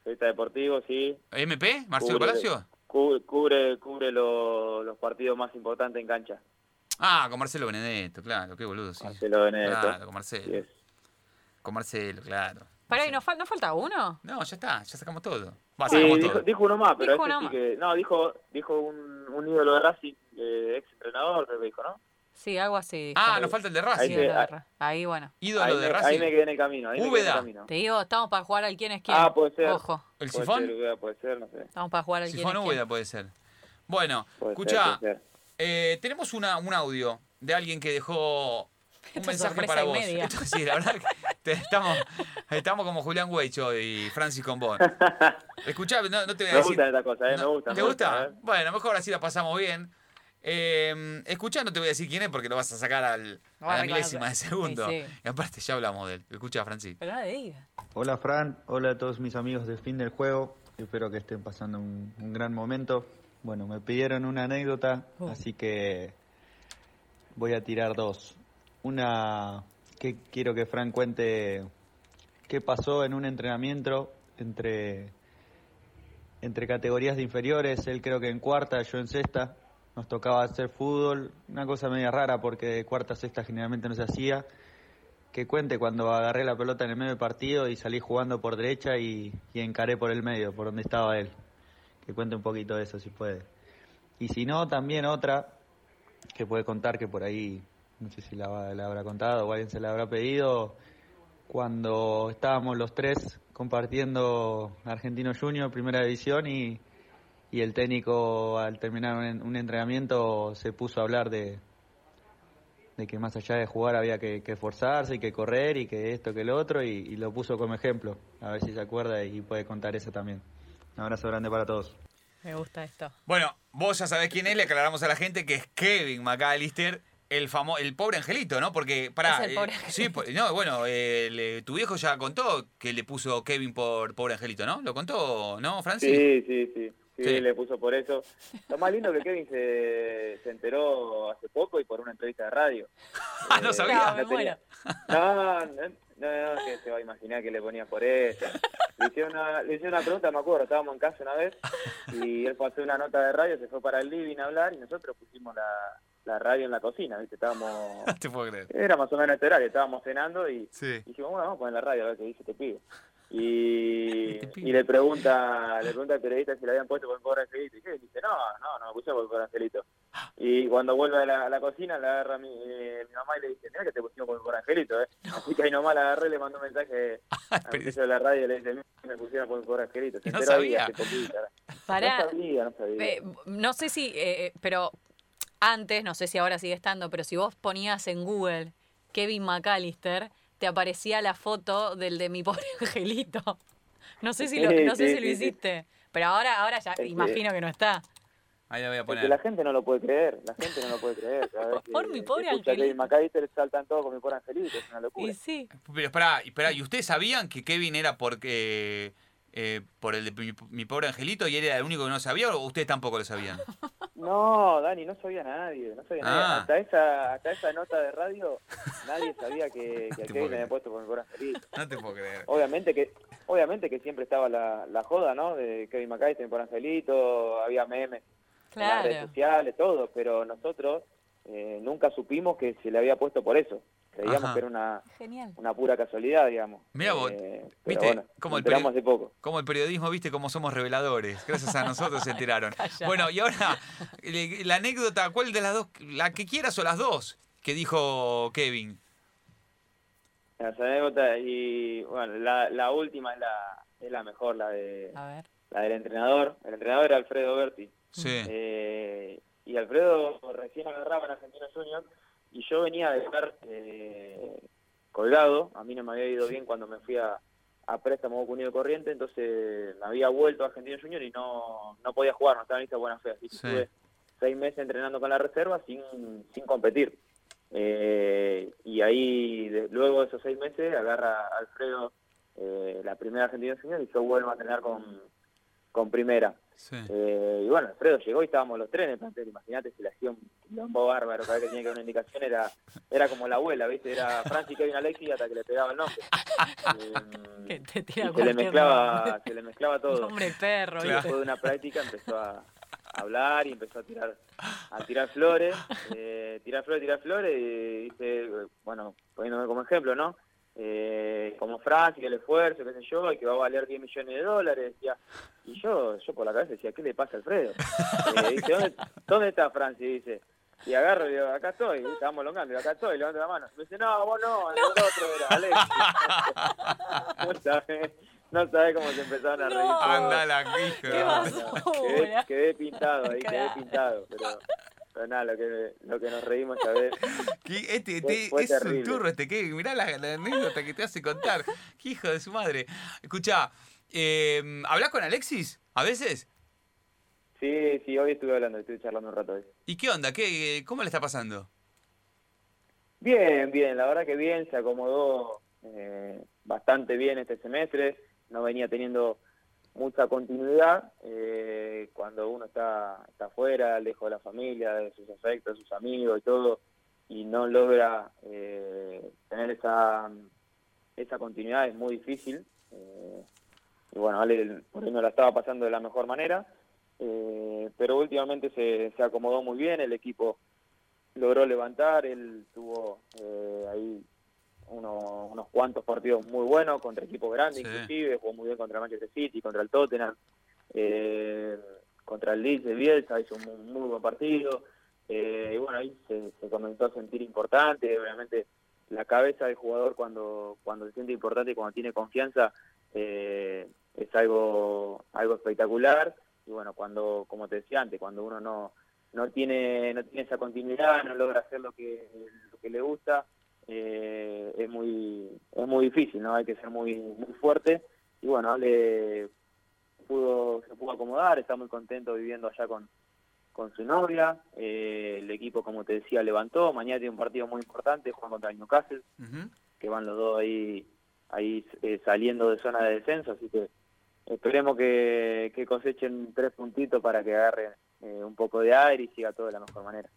C: Periodista deportivo, sí.
A: ¿MP? ¿Marcelo
C: Cubre-
A: Palacio?
C: Cubre, cubre, cubre lo- los partidos más importantes en cancha.
A: Ah, con Marcelo Benedetto, claro, qué boludo, sí.
C: Marcelo Benedetto.
A: Claro, con Marcelo.
C: Sí.
A: Con Marcelo, claro.
B: Pará, ¿y no, fal- no falta uno?
A: No, ya está, ya sacamos todo. Va,
C: Sí,
A: sacamos
C: dijo,
A: todo.
C: dijo uno más, pero
B: Dijo
C: ese
B: uno
C: sí
B: más.
C: que... No, dijo, dijo un, un ídolo de Racing, eh, ex entrenador, creo que dijo, ¿no?
B: Sí, algo así. dijo.
A: Ah, nos falta el de
C: Ahí
A: Racing.
B: Sí,
C: ah.
B: Ahí, bueno.
A: Ídolo
C: ahí,
A: de
C: me,
A: Racing.
C: ahí me quedé en el camino. Ahí me quedé en el camino.
B: Te digo, estamos para jugar al quién es quién.
C: Ah, puede ser.
B: Ojo,
A: ¿El
C: Puede
A: sifón?
C: ser, Ubeda, puede ser, no sé.
B: estamos para jugar al quién es
A: Sifón
B: quién.
A: Úbeda puede ser. Bueno,
C: Puede
A: escucha,
C: ser, puede ser.
A: eh, tenemos una, un audio de alguien que dejó un
B: Esta es
A: mensaje para vos. sí, la verdad que te- estamos, estamos como Julián Weich hoy y Francis Combón. Escuchá, no, no te voy a
C: Me
A: decir.
C: gustan estas cosas, ¿eh?
A: No,
C: me gustan.
A: ¿Te
C: me
A: gusta?
C: gustan, ¿eh?
A: Bueno, mejor así la pasamos bien. Eh, escuchá, no te voy a decir quién es porque lo vas a sacar al, a la milésima de segundo.
B: Sí, sí.
A: Y aparte ya hablamos de él. Escucha, Francis.
E: Hola Fran, hola a todos mis amigos del fin del juego, espero que estén pasando un, un gran momento. Bueno, me pidieron una anécdota,
B: Oh.
E: así que voy a tirar dos. Una que quiero que Fran cuente qué pasó en un entrenamiento entre, entre categorías de inferiores, él creo que en cuarta, yo en sexta, nos tocaba hacer fútbol, una cosa media rara porque de cuarta a sexta generalmente no se hacía que cuente cuando agarré la pelota en el medio del partido y salí jugando por derecha y, y encaré por el medio, por donde estaba él. Que cuente un poquito de eso si puede. Y si no, también otra que puede contar que por ahí, no sé si la, habrá contado o alguien se la habrá pedido, cuando estábamos los tres compartiendo Argentino Junior, primera división, y, y el técnico al terminar un, un entrenamiento se puso a hablar de, de que más allá de jugar había que, que esforzarse y que correr y que esto, que lo otro, y, y lo puso como ejemplo. A ver si se acuerda y puede contar eso también. Un abrazo grande para todos.
B: Me gusta esto.
A: Bueno, vos ya sabés quién es, le aclaramos a la gente que es Kevin McAllister, el famo el pobre angelito, ¿no? Porque, pará.
B: Es el pobre
A: eh, sí, no, bueno, eh, le- tu viejo ya contó que le puso Kevin por pobre angelito, ¿no? ¿Lo contó, no, Francis?
C: Sí, sí, sí. Sí,
A: Sí.
C: le puso por eso. Lo más lindo que Kevin se, se enteró hace poco y por una entrevista de radio.
A: Ah, no
C: Eh,
A: sabía.
B: No, me
C: tenía- No, no, no, no, que se va a imaginar que le ponía por eso. Le hicieron, una, le hicieron una pregunta, me acuerdo, estábamos en casa una vez y él pasó una nota de radio, se fue para el living a hablar y nosotros pusimos la, la radio en la cocina, ¿viste? Estábamos...
A: Te puedo creer.
C: Era más o menos este horario, estábamos cenando y
A: Sí.
C: y dijimos, bueno, vamos a poner la radio a ver qué dice este pibe. Y,
A: Este
C: y le pregunta le pregunta al periodista si le habían puesto por el pobre Angelito. Y dice, no, no, no me puse por el pobre Angelito. Y cuando vuelve a la, a la cocina, le agarra a mi, eh, mi mamá y le dice, mira que te pusimos por el pobre Angelito, ¿eh? Así que ahí nomás la agarré y le mandó un mensaje al muchacho de la radio y le dice, "Mira, me pusieron por el pobre Angelito. Se
A: No sabía.
B: Pará.
C: No sabía, no sabía.
B: Eh, no sé si, eh, eh, pero antes, no sé si ahora sigue estando, pero si vos ponías en Google Kevin McAllister, te aparecía la foto del de mi pobre angelito. No sé si lo,
C: Sí,
B: no sé
C: sí,
B: si lo
C: sí, sí.
B: hiciste, pero ahora, ahora ya imagino que no está.
A: Ahí la voy a
C: Porque
A: poner.
C: la gente no lo puede creer, la gente no lo puede creer.
B: Por mi pobre
C: escucha a Kevin
B: Angelito.
C: McAllister saltan todos con mi pobre Angelito, es una locura.
B: Y sí,
A: Pero espera, espera, ¿y ustedes sabían que Kevin era porque eh, por el de mi, mi pobre angelito y él era el único que no sabía o ustedes tampoco lo sabían?
C: No, Dani, no sabía nadie, no sabía
A: Ah.
C: nadie. Hasta esa, hasta esa nota de radio, nadie sabía que, que le
A: creer.
C: había puesto por el pobre Angelito.
A: No te puedo creer.
C: Obviamente que, obviamente que siempre estaba la, la joda, ¿no? De Kevin McAllister por Angelito, había memes en las redes sociales, todo, pero nosotros eh, nunca supimos que se le había puesto por eso. Creíamos
A: Ajá.
C: que era una,
B: Genial.
C: una pura casualidad, digamos.
A: Mirá vos,
C: Eh,
A: viste,
C: bueno,
A: como el
C: hace poco.
A: Como el periodismo, viste cómo somos reveladores. Gracias a nosotros se enteraron. Bueno, y ahora, la anécdota, ¿cuál de las dos? La que quieras o las dos que dijo Kevin.
C: Las anécdotas y, bueno, la, la última es la, es la mejor, la de
B: A ver.
C: la del entrenador. El entrenador era Alfredo Berti.
A: Sí.
C: Eh, y Alfredo recién agarraba en Argentino Junior y yo venía de estar eh, colgado. A mí no me había ido bien cuando me fui a, a préstamo Unido Corriente, entonces me había vuelto a Argentino Junior y no, no podía jugar, no estaba en lista buena fe. Así que
A: Sí.
C: estuve seis meses entrenando con la reserva sin, sin competir. Eh, y ahí, de- luego de esos seis meses, agarra Alfredo eh, la primera Argentina Junior y yo vuelvo a entrenar con, con primera.
A: Sí.
C: Eh, y bueno, Alfredo llegó y estábamos los tres en el plantel. Imagínate si le hacía un quilombo bárbaro. Cada vez que tenía que dar una indicación era, era como la abuela, ¿viste? Era Francis Kevin Alexis hasta que le pegaba el nombre. Eh,
B: Que te
C: y
B: tira
C: se le mezclaba,
B: nombre.
C: se le mezclaba todo.
B: Nombre perro. ¿viste?
C: Después de una práctica empezó a hablar y empezó a tirar a tirar flores, eh, tirar flores, tirar flores y dice, bueno, poniéndome como ejemplo, ¿no? Eh, como Francia, el esfuerzo, qué sé yo, y que va a valer 10 millones de dólares, decía. Y yo, yo por la cabeza decía, ¿qué le pasa a Alfredo? Eh, dice, ¿dónde, ¿dónde está Francia? Y dice, y agarro y digo, acá estoy, y estábamos longando, y acá estoy, levanto la mano. Me dice, no, vos no, el otro era, Alex. no sabés, no cómo se empezaron a reír.
B: No.
A: Anda la
C: no, quedé, quedé pintado ahí, quedé pintado, pero, pero nada, lo que, lo que nos reímos esta vez.
A: Este,
C: Fue-
A: este-
C: fue
A: es un turro este que mirá la, la anécdota que te hace contar. Qué hijo de su madre. Escuchá, eh, ¿hablás con Alexis a veces?
C: Sí, sí, hoy estuve hablando, estuve charlando un rato hoy.
A: ¿Y qué onda? ¿Qué, ¿Cómo le está pasando?
C: Bien, bien, la verdad que bien, se acomodó eh, bastante bien este semestre, no venía teniendo mucha continuidad eh, cuando uno está, está afuera, lejos de la familia, de sus afectos, sus amigos y todo, y no logra eh, tener esa, esa continuidad, es muy difícil. eh, y bueno, Ale por ahí no la estaba pasando de la mejor manera, eh, pero últimamente se, se acomodó muy bien, el equipo logró levantar, él tuvo eh, ahí uno- unos cuantos partidos muy buenos contra equipos grandes,
A: Sí.
C: inclusive jugó muy bien contra el Manchester City, contra el Tottenham, eh, contra el Leeds de Bielsa, hizo un muy, muy buen partido, eh, y bueno, ahí se, se comenzó a sentir importante, obviamente la cabeza del jugador cuando, cuando se siente importante y cuando tiene confianza eh, es algo, algo espectacular, y bueno, cuando, como te decía antes, cuando uno no, no tiene no tiene esa continuidad, no logra hacer lo que, lo que le gusta, eh, es muy es muy difícil, ¿no? Hay que ser muy muy fuerte. Y bueno, Ale pudo se pudo acomodar, está muy contento viviendo allá con con su novia, eh, el equipo como te decía levantó, mañana tiene un partido muy importante, juegan contra el Newcastle, que van los dos ahí ahí eh, saliendo de zona de descenso, así que esperemos que, que cosechen tres puntitos para que agarren eh, un poco de aire y siga todo de la mejor manera.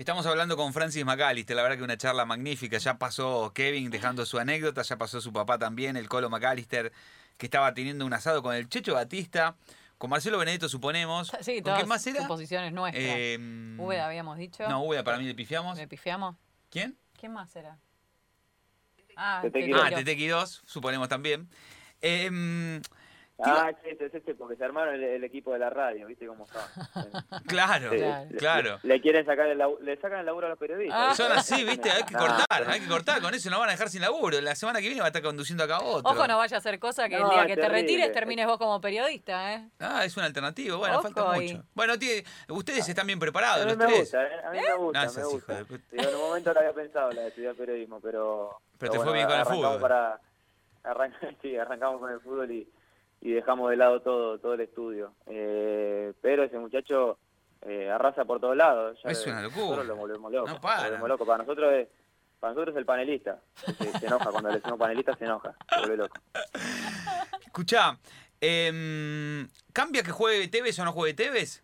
A: Estamos hablando con Francis McAllister, la verdad que una charla magnífica. Ya pasó Kevin dejando su anécdota, ya pasó su papá también, el Colo McAllister, que estaba teniendo un asado con el Checho Batista, con Marcelo Benedetto, suponemos.
B: Sí,
A: ¿Con
B: todas
A: quién más era?
B: suposiciones nuestras.
A: Eh,
B: habíamos dicho.
A: No, Úbeda para mí le pifiamos.
B: ¿Le pifiamos?
A: ¿Quién?
B: ¿Quién más era? Ah,
C: Tete
B: Tete
C: Quirós.
A: Ah, suponemos también. Eh,
C: Ah, sí, ese, ese, porque se armaron el, el equipo de la radio, ¿viste cómo está?
A: claro,
C: Sí,
B: Claro.
C: le-
A: claro.
C: Le, le quieren sacar el, lau- le sacan el laburo a los periodistas.
B: Ah.
A: Son así, ¿viste? Hay que cortar, hay que cortar. Con eso no van a dejar sin laburo. La semana que viene va a estar conduciendo acá otro.
B: Ojo, no vaya a hacer cosa que el día
C: es
B: que te
C: terrible.
B: retires termines vos como periodista, ¿eh?
A: Ah, es una alternativa. Bueno,
B: Ojo
A: falta mucho. Bueno, tiene- ustedes están bien
C: A
A: preparados,
C: mí
A: los
C: me
A: tres.
C: gusta, ¿eh? A mí me gusta,
A: No,
C: me gusta.
A: de puta.
C: Digo, en un momento lo había pensado, la de estudiar periodismo, pero...
A: Pero te fue bien con el
C: arrancamos
A: fútbol.
C: Para, sí, arrancamos con el fútbol y, y dejamos de lado todo todo el estudio. Eh, pero ese muchacho eh, arrasa por todos lados. Ya
A: Es una locura.
C: Nosotros lo volvemos loco.
A: No para.
C: Lo volvemos loco. Para nosotros es, para nosotros es el panelista. Se, se enoja cuando le decimos panelista, se enoja. Se vuelve loco.
A: Escuchá, em, ¿cambia que juegue Tevez o no juegue Tevez?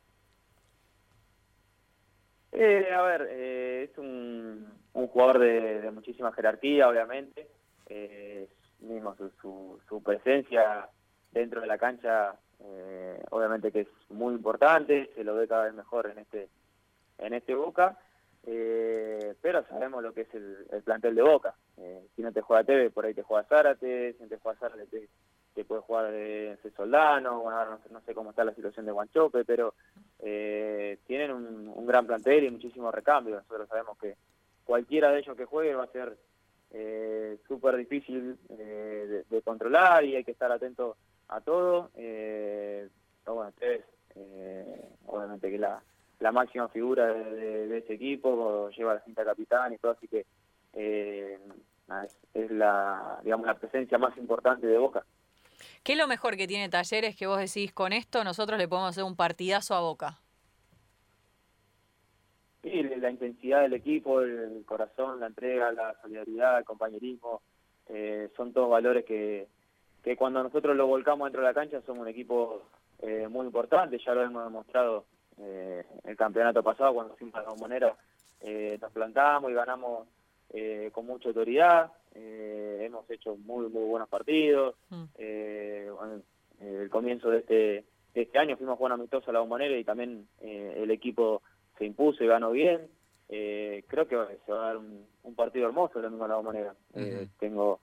C: Eh, a ver, eh, es un, un jugador de, de muchísima jerarquía, obviamente. Eh, mismo su, su, su presencia dentro de la cancha, eh, obviamente que es muy importante, se lo ve cada vez mejor en este en este Boca, eh, pero sabemos lo que es el, el plantel de Boca. Eh, si no te juega Tevez, por ahí te juega Zárate, si no te juega Zárate, te, puede jugar eh, Soldano, bueno, no, sé- cómo está la situación de Guanchope, pero eh, tienen un, gran plantel y muchísimos recambios. Nosotros sabemos que cualquiera de ellos que juegue va a ser eh, súper difícil de, de controlar y hay que estar atento a todo. Eh, pero bueno, Tevez, eh, obviamente que la, la máxima figura de, de- de ese equipo, lleva la cinta capitán y todo, así que eh, es la, digamos, la presencia más importante de Boca.
B: ¿Qué es lo mejor que tiene Talleres que vos decís con esto? Nosotros le podemos hacer un partidazo a Boca.
C: Sí, la intensidad del equipo, el corazón, la entrega, la solidaridad, el compañerismo, eh, son todos valores que, que cuando nosotros lo volcamos dentro de la cancha somos un equipo eh, muy importante, ya lo hemos demostrado eh, el campeonato pasado cuando fuimos a la bombonera, eh, nos plantamos y ganamos eh, con mucha autoridad, eh, hemos hecho muy muy buenos partidos,
B: Mm.
C: eh, bueno, el comienzo de este, de este año fuimos a jugar amistoso a la bombonera y también eh, el equipo se impuso y ganó bien, eh, creo que se va a dar un, un partido hermoso el domingo a la bombonera, Eh,
A: Ujú.
C: tengo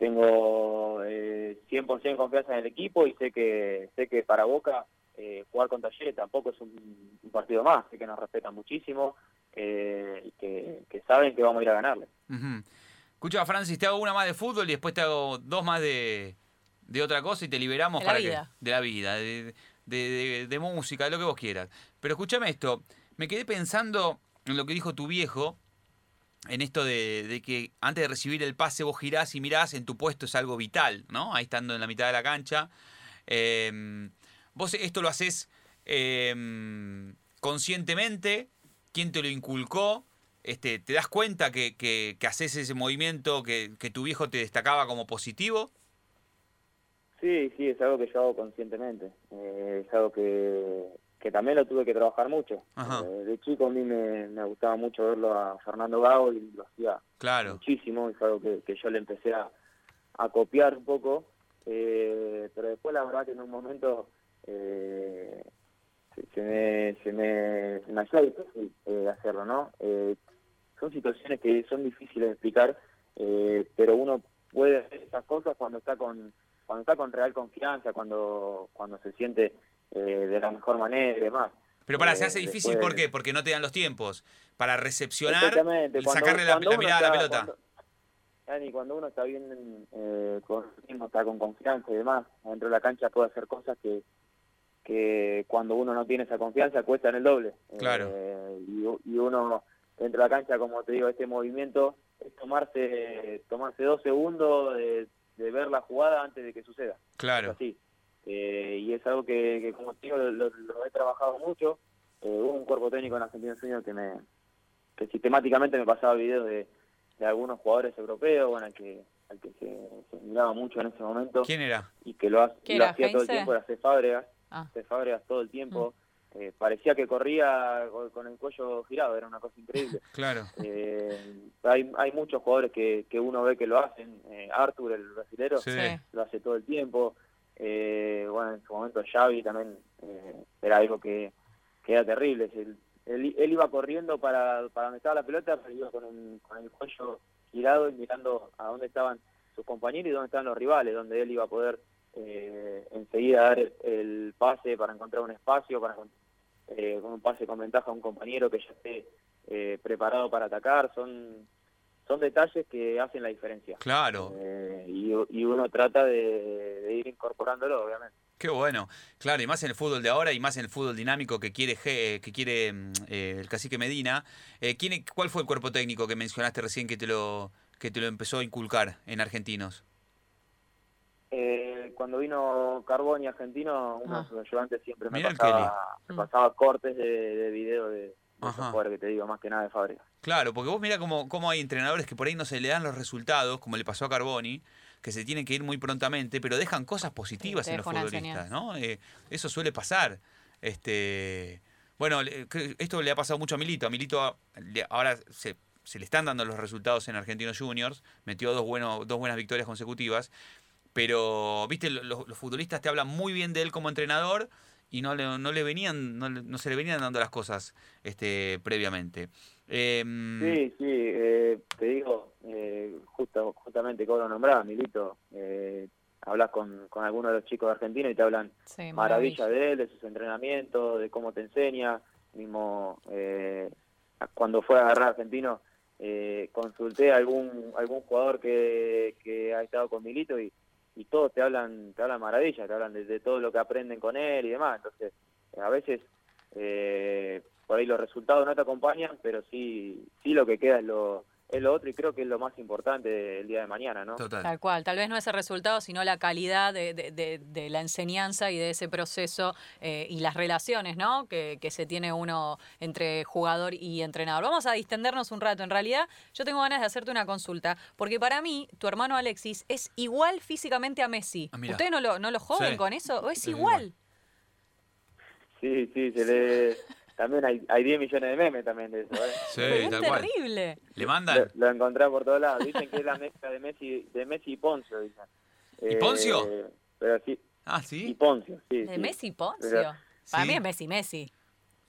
C: tengo eh, 100% confianza en el equipo y sé que sé que para Boca eh, jugar con Talleres tampoco es un, un partido más, sé que nos respetan muchísimo eh, y que, que saben que vamos a ir a ganarle.
A: Escucha, Francis, te hago una más de fútbol y después te hago dos más de, de otra cosa y te liberamos
B: De la
A: para
B: vida.
A: que. De la vida, de, de, de- de música, de lo que vos quieras. Pero escúchame esto, me quedé pensando en lo que dijo tu viejo, en esto de, de que antes de recibir el pase vos girás y mirás, en tu puesto es algo vital, ¿no? Ahí estando en la mitad de la cancha. Eh, vos esto lo haces eh, conscientemente, ¿quién te lo inculcó? Este, ¿Te das cuenta que, que, que haces ese movimiento que, que tu viejo te destacaba como positivo?
C: Sí, sí, es algo que yo hago conscientemente, eh, es algo que, que también lo tuve que trabajar mucho. Eh, de chico a mí me, me gustaba mucho verlo a Fernando Gago y lo hacía
A: Claro.
C: muchísimo, es algo que, que yo le empecé a, a copiar un poco, eh, pero después la verdad que en un momento eh, se, se me, se me, se me hacía difícil eh, hacerlo, ¿no? Eh, son situaciones que son difíciles de explicar, eh, pero uno puede hacer esas cosas cuando está con cuando está con real confianza, cuando cuando se siente de la mejor manera y demás.
A: Pero para,
C: Eh,
A: se hace difícil,
C: después-
A: ¿por qué? Porque no te dan los tiempos. Para recepcionar y
C: cuando-
A: sacarle la, la mirada a la pelota.
C: cuando- Dani, cuando uno está bien eh, con mismo, está con confianza y demás, dentro de la cancha puede hacer cosas que, que cuando uno no tiene esa confianza cuestan el doble.
A: Claro.
C: Eh, y, y uno dentro de la cancha, como te digo, este movimiento es tomarse tomarse dos segundos de, de ver la jugada antes de que suceda.
A: Claro.
C: Así. Eh, y es algo que, que, como te digo, lo, lo- lo he trabajado mucho. Eh, hubo un cuerpo técnico en Argentina Junior que me que sistemáticamente me pasaba videos de, de algunos jugadores europeos, bueno, al que, al que se, se miraba mucho en ese momento
A: ¿Quién era?
C: y que lo, ha-
B: ¿Quién
C: lo
B: era,
C: hacía todo el tiempo, era C. Fábregas,
B: Ah.
C: C. Fábregas todo el tiempo. Eh, parecía que corría con, el cuello girado, era una cosa increíble.
A: Claro.
C: Eh, hay, hay muchos jugadores que, que uno ve que lo hacen. Eh, Arthur, el brasilero.
A: Sí.
C: lo hace todo el tiempo. Eh, bueno, en su momento Xavi también eh, era algo que, era terrible. Él, él, él iba corriendo para, para donde estaba la pelota, pero iba con el, con el cuello girado y mirando a dónde estaban sus compañeros y dónde estaban los rivales, donde él iba a poder eh, enseguida dar el, pase para encontrar un espacio, para eh, un pase con ventaja a un compañero que ya esté eh, preparado para atacar. Son son detalles que hacen la diferencia.
A: Claro.
C: Eh, y, y uno trata de, de ir incorporándolo, obviamente.
A: Qué bueno. Claro, y más en el fútbol de ahora y más en el fútbol dinámico que quiere que quiere mm, eh, el cacique Medina. Eh, ¿quién, ¿Cuál fue el cuerpo técnico que mencionaste recién que te lo que te lo empezó a inculcar en argentinos?
C: Eh, cuando vino Carboni argentino, uno
B: Ah.
C: de sus ayudantes siempre me
A: Mirá
C: pasaba, me
B: Mm.
C: pasaba cortes de, de video de, jugadores que te digo, más que nada de fábrica.
A: Claro, porque vos mirá cómo, cómo hay entrenadores que por ahí no se le dan los resultados, como le pasó a Carboni, que se tienen que ir muy prontamente, pero dejan cosas positivas
B: Sí,
A: en los futbolistas, ¿no? Eh, eso suele pasar. Este, bueno, esto le ha pasado mucho a Milito. A Milito a- le- ahora se, se le están dando los resultados en Argentinos Juniors, metió dos, buenos, dos buenas victorias consecutivas, pero, viste, Lo- los, los futbolistas te hablan muy bien de él como entrenador y no le, no le venían, no, le- no se le venían dando las cosas este, previamente. Em,
C: Sí, sí, eh, te digo, eh, justo, justamente como lo nombraba, Milito, eh, hablas con, con algunos de los chicos de Argentina y te hablan
B: Sí,
C: maravilla de él, de sus entrenamientos, de cómo te enseña. Mismo eh, cuando fue a agarrar argentino, eh, consulté a algún algún jugador que, que ha estado con Milito y, y todos te hablan te hablan maravilla, te hablan de, de todo lo que aprenden con él y demás. Entonces, a veces eh, por ahí los resultados no te acompañan, pero sí sí lo que queda es lo es lo otro y creo que es lo más importante el día de mañana, ¿no?
A: Total.
B: Tal cual, tal vez no es el resultado, sino la calidad de, de- de- de la enseñanza y de ese proceso eh, y las relaciones ¿no? que, que se tiene uno entre jugador y entrenador. Vamos a distendernos un rato. En realidad, yo tengo ganas de hacerte una consulta, porque para mí, tu hermano Alexis es igual físicamente a Messi.
A: Ah.
B: ¿Ustedes no lo, no lo joden
A: Sí.
B: con eso? ¿O es
A: Es
B: igual?
A: igual.
C: Sí, sí, se le... También hay, hay 10 millones de memes también de eso, ¿eh?
A: Sí,
B: es
A: tal cual.
B: terrible.
A: Le
C: Lo,
A: mandan.
C: lo encontré por todos lados. Dicen que es la mezcla de Messi, de Messi y Poncio, dicen.
A: ¿Y Poncio?
C: Eh, pero sí,
A: Ah,
C: y
A: sí.
C: Poncio, sí.
B: De
C: sí.
B: Messi Poncio.
C: Pero-
B: Para
A: Sí.
B: mí es Messi Messi.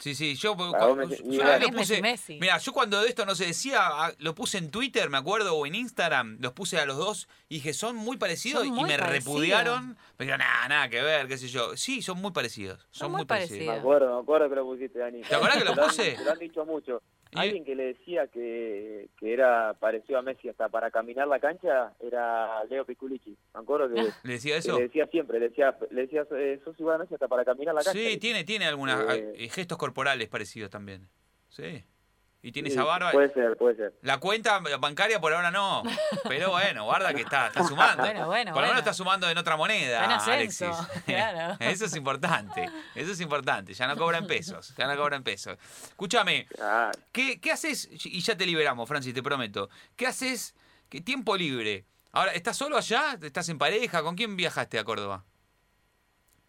A: Sí, sí, yo,
C: me-
A: yo- lo puse. Mira, yo cuando esto no se decía, ah, lo puse en Twitter, me acuerdo, o en Instagram, los puse a los dos y dije, son muy parecidos
B: Son
A: y me repudiaron. Me dijeron, nada, nada que ver, qué sé yo. Sí, son muy parecidos. Son,
B: Son
A: muy
B: muy
A: parecidos.
C: Me
B: parecidos.
C: acuerdo, me acuerdo que lo pusiste, Dani.
A: ¿Te acordás que lo puse?
C: Te lo han dicho mucho. Alguien que le decía que, que era parecido a Messi hasta para caminar la cancha era Leo Piculici. Me acuerdo que,
A: ¿Le decía
C: que
A: eso?
C: le decía siempre, le decía, le decía eh, sos igual a Messi hasta para caminar la cancha.
A: Sí, tiene, tiene algunos
C: Eh,
A: gestos corporales parecidos también. Sí. Y tiene
C: Sí,
A: esa barba.
C: Puede ser, puede ser.
A: La cuenta bancaria por ahora no. Pero bueno, guarda que está, está sumando.
B: Bueno, bueno,
A: por lo menos está sumando en otra moneda,
B: Está en ascenso,
A: Alexis.
B: claro.
A: Eso es importante. Eso es importante. Ya no cobran pesos. Ya no cobran pesos. Escúchame,
C: Ah,
A: ¿qué, qué haces? Y ya te liberamos, Francis, te prometo. ¿Qué haces? ¿Qué tiempo libre? Ahora, ¿estás solo allá? ¿Estás en pareja? ¿Con quién viajaste a Córdoba?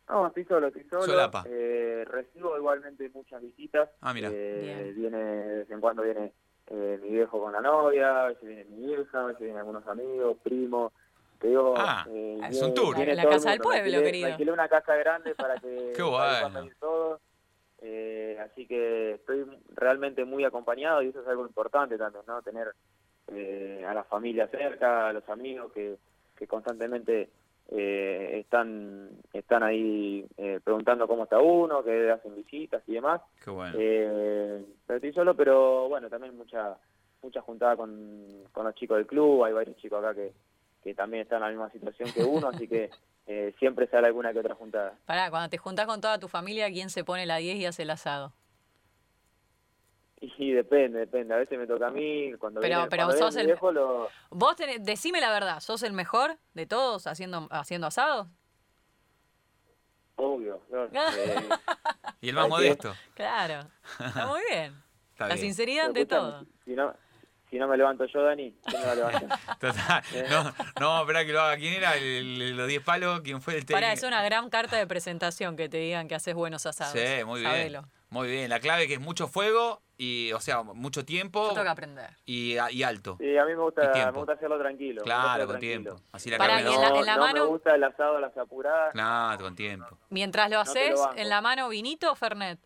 C: No, estoy solo, estoy solo.
A: Solapa.
C: Eh, recibo igualmente muchas visitas.
A: Ah, mira.
C: Eh, viene, de vez en cuando viene eh, mi viejo con la novia, a veces viene mi vieja, a veces vienen algunos amigos, primos. Te digo,
A: Ah,
C: eh,
A: es
C: viene-
A: un tour.
C: viene
B: La casa del pueblo,
C: alquilé-
B: querido.
C: alquilé una casa grande para que
A: Qué bueno.
C: todos. Eh, así que estoy realmente muy acompañado y eso es algo importante también, ¿no? Tener eh, a la familia cerca, a los amigos que, que constantemente eh, están están ahí eh, preguntando cómo está uno, que hacen visitas y demás.
A: Qué bueno.
C: Eh, pero estoy solo, pero bueno, también mucha mucha juntada con, con los chicos del club, hay varios chicos acá que, que también están en la misma situación que uno, así que eh, siempre sale alguna que otra juntada.
B: Pará, cuando te juntás con toda tu familia, ¿quién se pone la 10 y hace el asado?
C: Y depende, depende, a veces me toca a mí, cuando
B: Pero-
C: viene,
B: pero
C: cuando
B: sos el-
C: viejo lo...
B: Vos tenés, decime la verdad, ¿sos el mejor de todos haciendo, haciendo asados?
C: Obvio, ¿no? Eh,
A: Y el más modesto.
B: Claro, está muy bien.
A: Está
B: la
A: bien.
B: sinceridad ante todo.
C: Si, no, si no me levanto yo, Dani, ¿quién me va a levantar?
A: Total. No, no que lo haga. ¿Quién era? El- el- los 10 palos. ¿Quién fue el técnico?
B: Pará, es una gran carta de presentación que te digan que haces buenos asados.
A: Sí, muy bien.
B: Sabelo.
A: Muy bien. La clave es que es mucho fuego y, o sea, mucho tiempo
B: Yo tengo que aprender.
A: y, y alto.
C: Sí, a mí me
A: Y
C: gusta, me gusta hacerlo tranquilo.
A: Claro, con
C: tranquilo.
A: tiempo. Así la
B: Pará,
A: carne
B: y
A: no-
B: en la- en la
C: no
B: mano-
C: me gusta el asado las apuradas.
A: Claro, con tiempo.
B: Mientras lo
C: No te lo
B: haces, en la mano vinito o Fernet.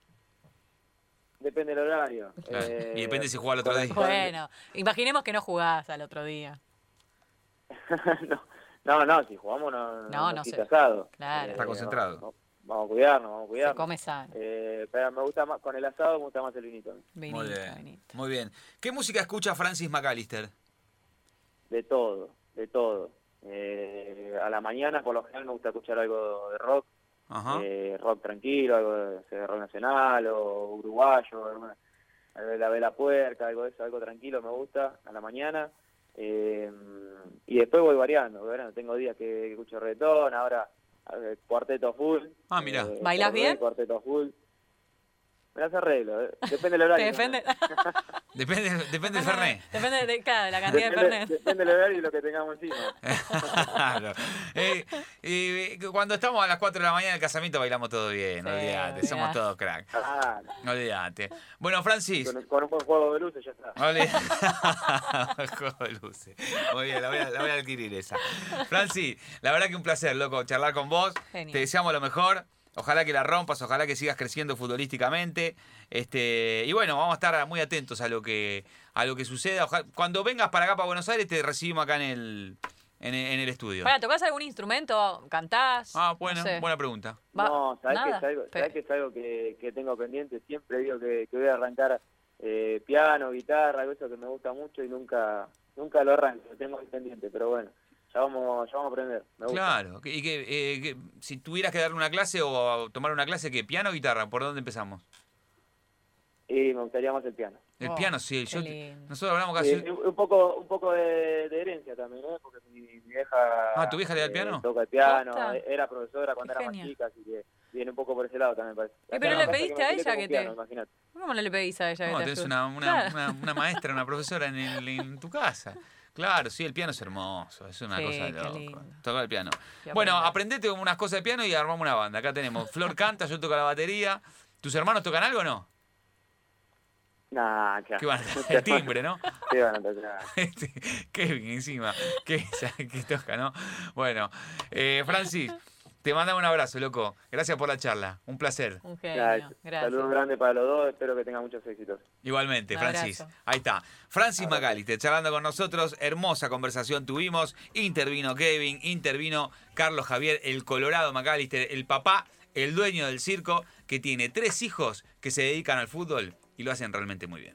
C: Depende del horario.
A: Claro.
C: Eh,
A: Y depende si juega el otro día.
B: Bueno, imaginemos que no jugás al otro día.
C: no, no, no, si jugamos no,
B: No,
C: no,
B: no
C: asado.
B: Claro.
A: Está concentrado.
C: Vamos, a cuidarnos, vamos a
B: Se
C: cuidarnos.
B: come sano.
C: Eh, pero me gusta más, con el asado me gusta más el vinito.
B: Vinito,
A: Muy bien.
B: vinito.
A: Muy bien. ¿Qué música escucha Francis McAllister?
C: De todo, de todo. Eh, a la mañana por lo general me gusta escuchar algo de rock,
A: Ajá.
C: eh, rock tranquilo, algo de, de rock nacional o uruguayo, alguna- algo de la vela puerca, algo de eso, algo tranquilo me gusta a la mañana. Eh, y después voy variando, voy variando. tengo días que, que escucho reggaetón, ahora cuarteto full.
A: Ah, mirá.
C: eh,
B: ¿Bailás bien?
C: Cuarteto full. Me las arreglo, eh. depende del horario.
B: defende,
A: Depende, depende del Fernet.
B: depende de, claro, de la cantidad de
C: Depende,
B: Fernet.
C: depende del horario y lo que tengamos encima.
A: Claro. Eh, eh, cuando estamos a las 4 de la mañana en el casamiento bailamos todo bien,
B: Sí,
A: olvídate, somos todos crack.
C: Ah,
A: Olvídate. Bueno, Francis.
C: con, con un buen juego de luces ya está.
A: Olvídate. Juego de luces. Muy bien, la voy, a, la voy a adquirir esa. Francis, la verdad que un placer, loco, charlar con vos.
B: Genial.
A: Te deseamos lo mejor. Ojalá que la rompas, ojalá que sigas creciendo futbolísticamente. Este, y bueno, vamos a estar muy atentos a lo que, a lo que suceda. Ojalá- cuando vengas para acá, para Buenos Aires, te recibimos acá en el, en el, en el estudio.
B: Para, ¿tocás algún instrumento? ¿Cantás?
A: Ah, bueno,
B: No sé.
A: buena pregunta.
B: Va-
C: no, ¿sabés que
B: nada.
C: es algo, sabés que, es algo que, que tengo pendiente? Siempre digo que, que voy a arrancar eh, piano, guitarra, algo eso que me gusta mucho y nunca nunca lo arranco, lo tengo ahí pendiente, pero bueno, ya vamos, ya vamos a aprender. Me gusta.
A: Claro. que- Y que, eh, que si tuvieras que darle una clase o tomar una clase, ¿qué? ¿Piano o guitarra? ¿Por dónde empezamos?
C: Y me gustaría más el piano.
A: El
B: Oh,
A: piano, sí. Yo, nosotros hablamos casi...
C: Eh, un poco un poco de, de herencia también, ¿eh? porque mi, mi vieja...
A: Ah, ¿tu vieja le da el
C: eh,
A: piano?
C: toca el piano, eh, era profesora cuando
B: Qué
C: era
B: genial.
C: más chica, así que viene un poco por ese lado también, parece.
B: pero le pediste a ella que
C: piano,
B: te-
C: imagínate.
B: ¿Cómo no le pedís a ella
A: No,
B: que te
A: tenés una, una,
B: Claro.
A: una, una maestra, una profesora en, el- en tu casa. Claro, sí, el piano es hermoso, es una
B: Sí,
A: cosa loca.
B: lindo.
A: Tocar el piano. Bueno, aprendete unas cosas de piano y armamos una banda. Acá tenemos Flor canta, yo toco la batería. ¿Tus hermanos tocan algo o no?
C: Nah, claro.
A: ¿Qué van a? El timbre, ¿no?
C: ¿Qué van a tocar?
A: Este, Kevin encima, que, que toca, ¿no? Bueno, eh, Francis, te mandamos un abrazo, loco. Gracias por la charla, un placer.
B: Un genio.
C: Gracias. Saludos grandes para los dos, espero que tengan muchos éxitos.
A: Igualmente, Francis. Ahí está. Francis McAllister charlando con nosotros. Hermosa conversación tuvimos. Intervino Kevin, intervino Carlos Javier, el Colorado McAllister, el papá, el dueño del circo, que tiene tres hijos que se dedican al fútbol y lo hacen realmente muy bien.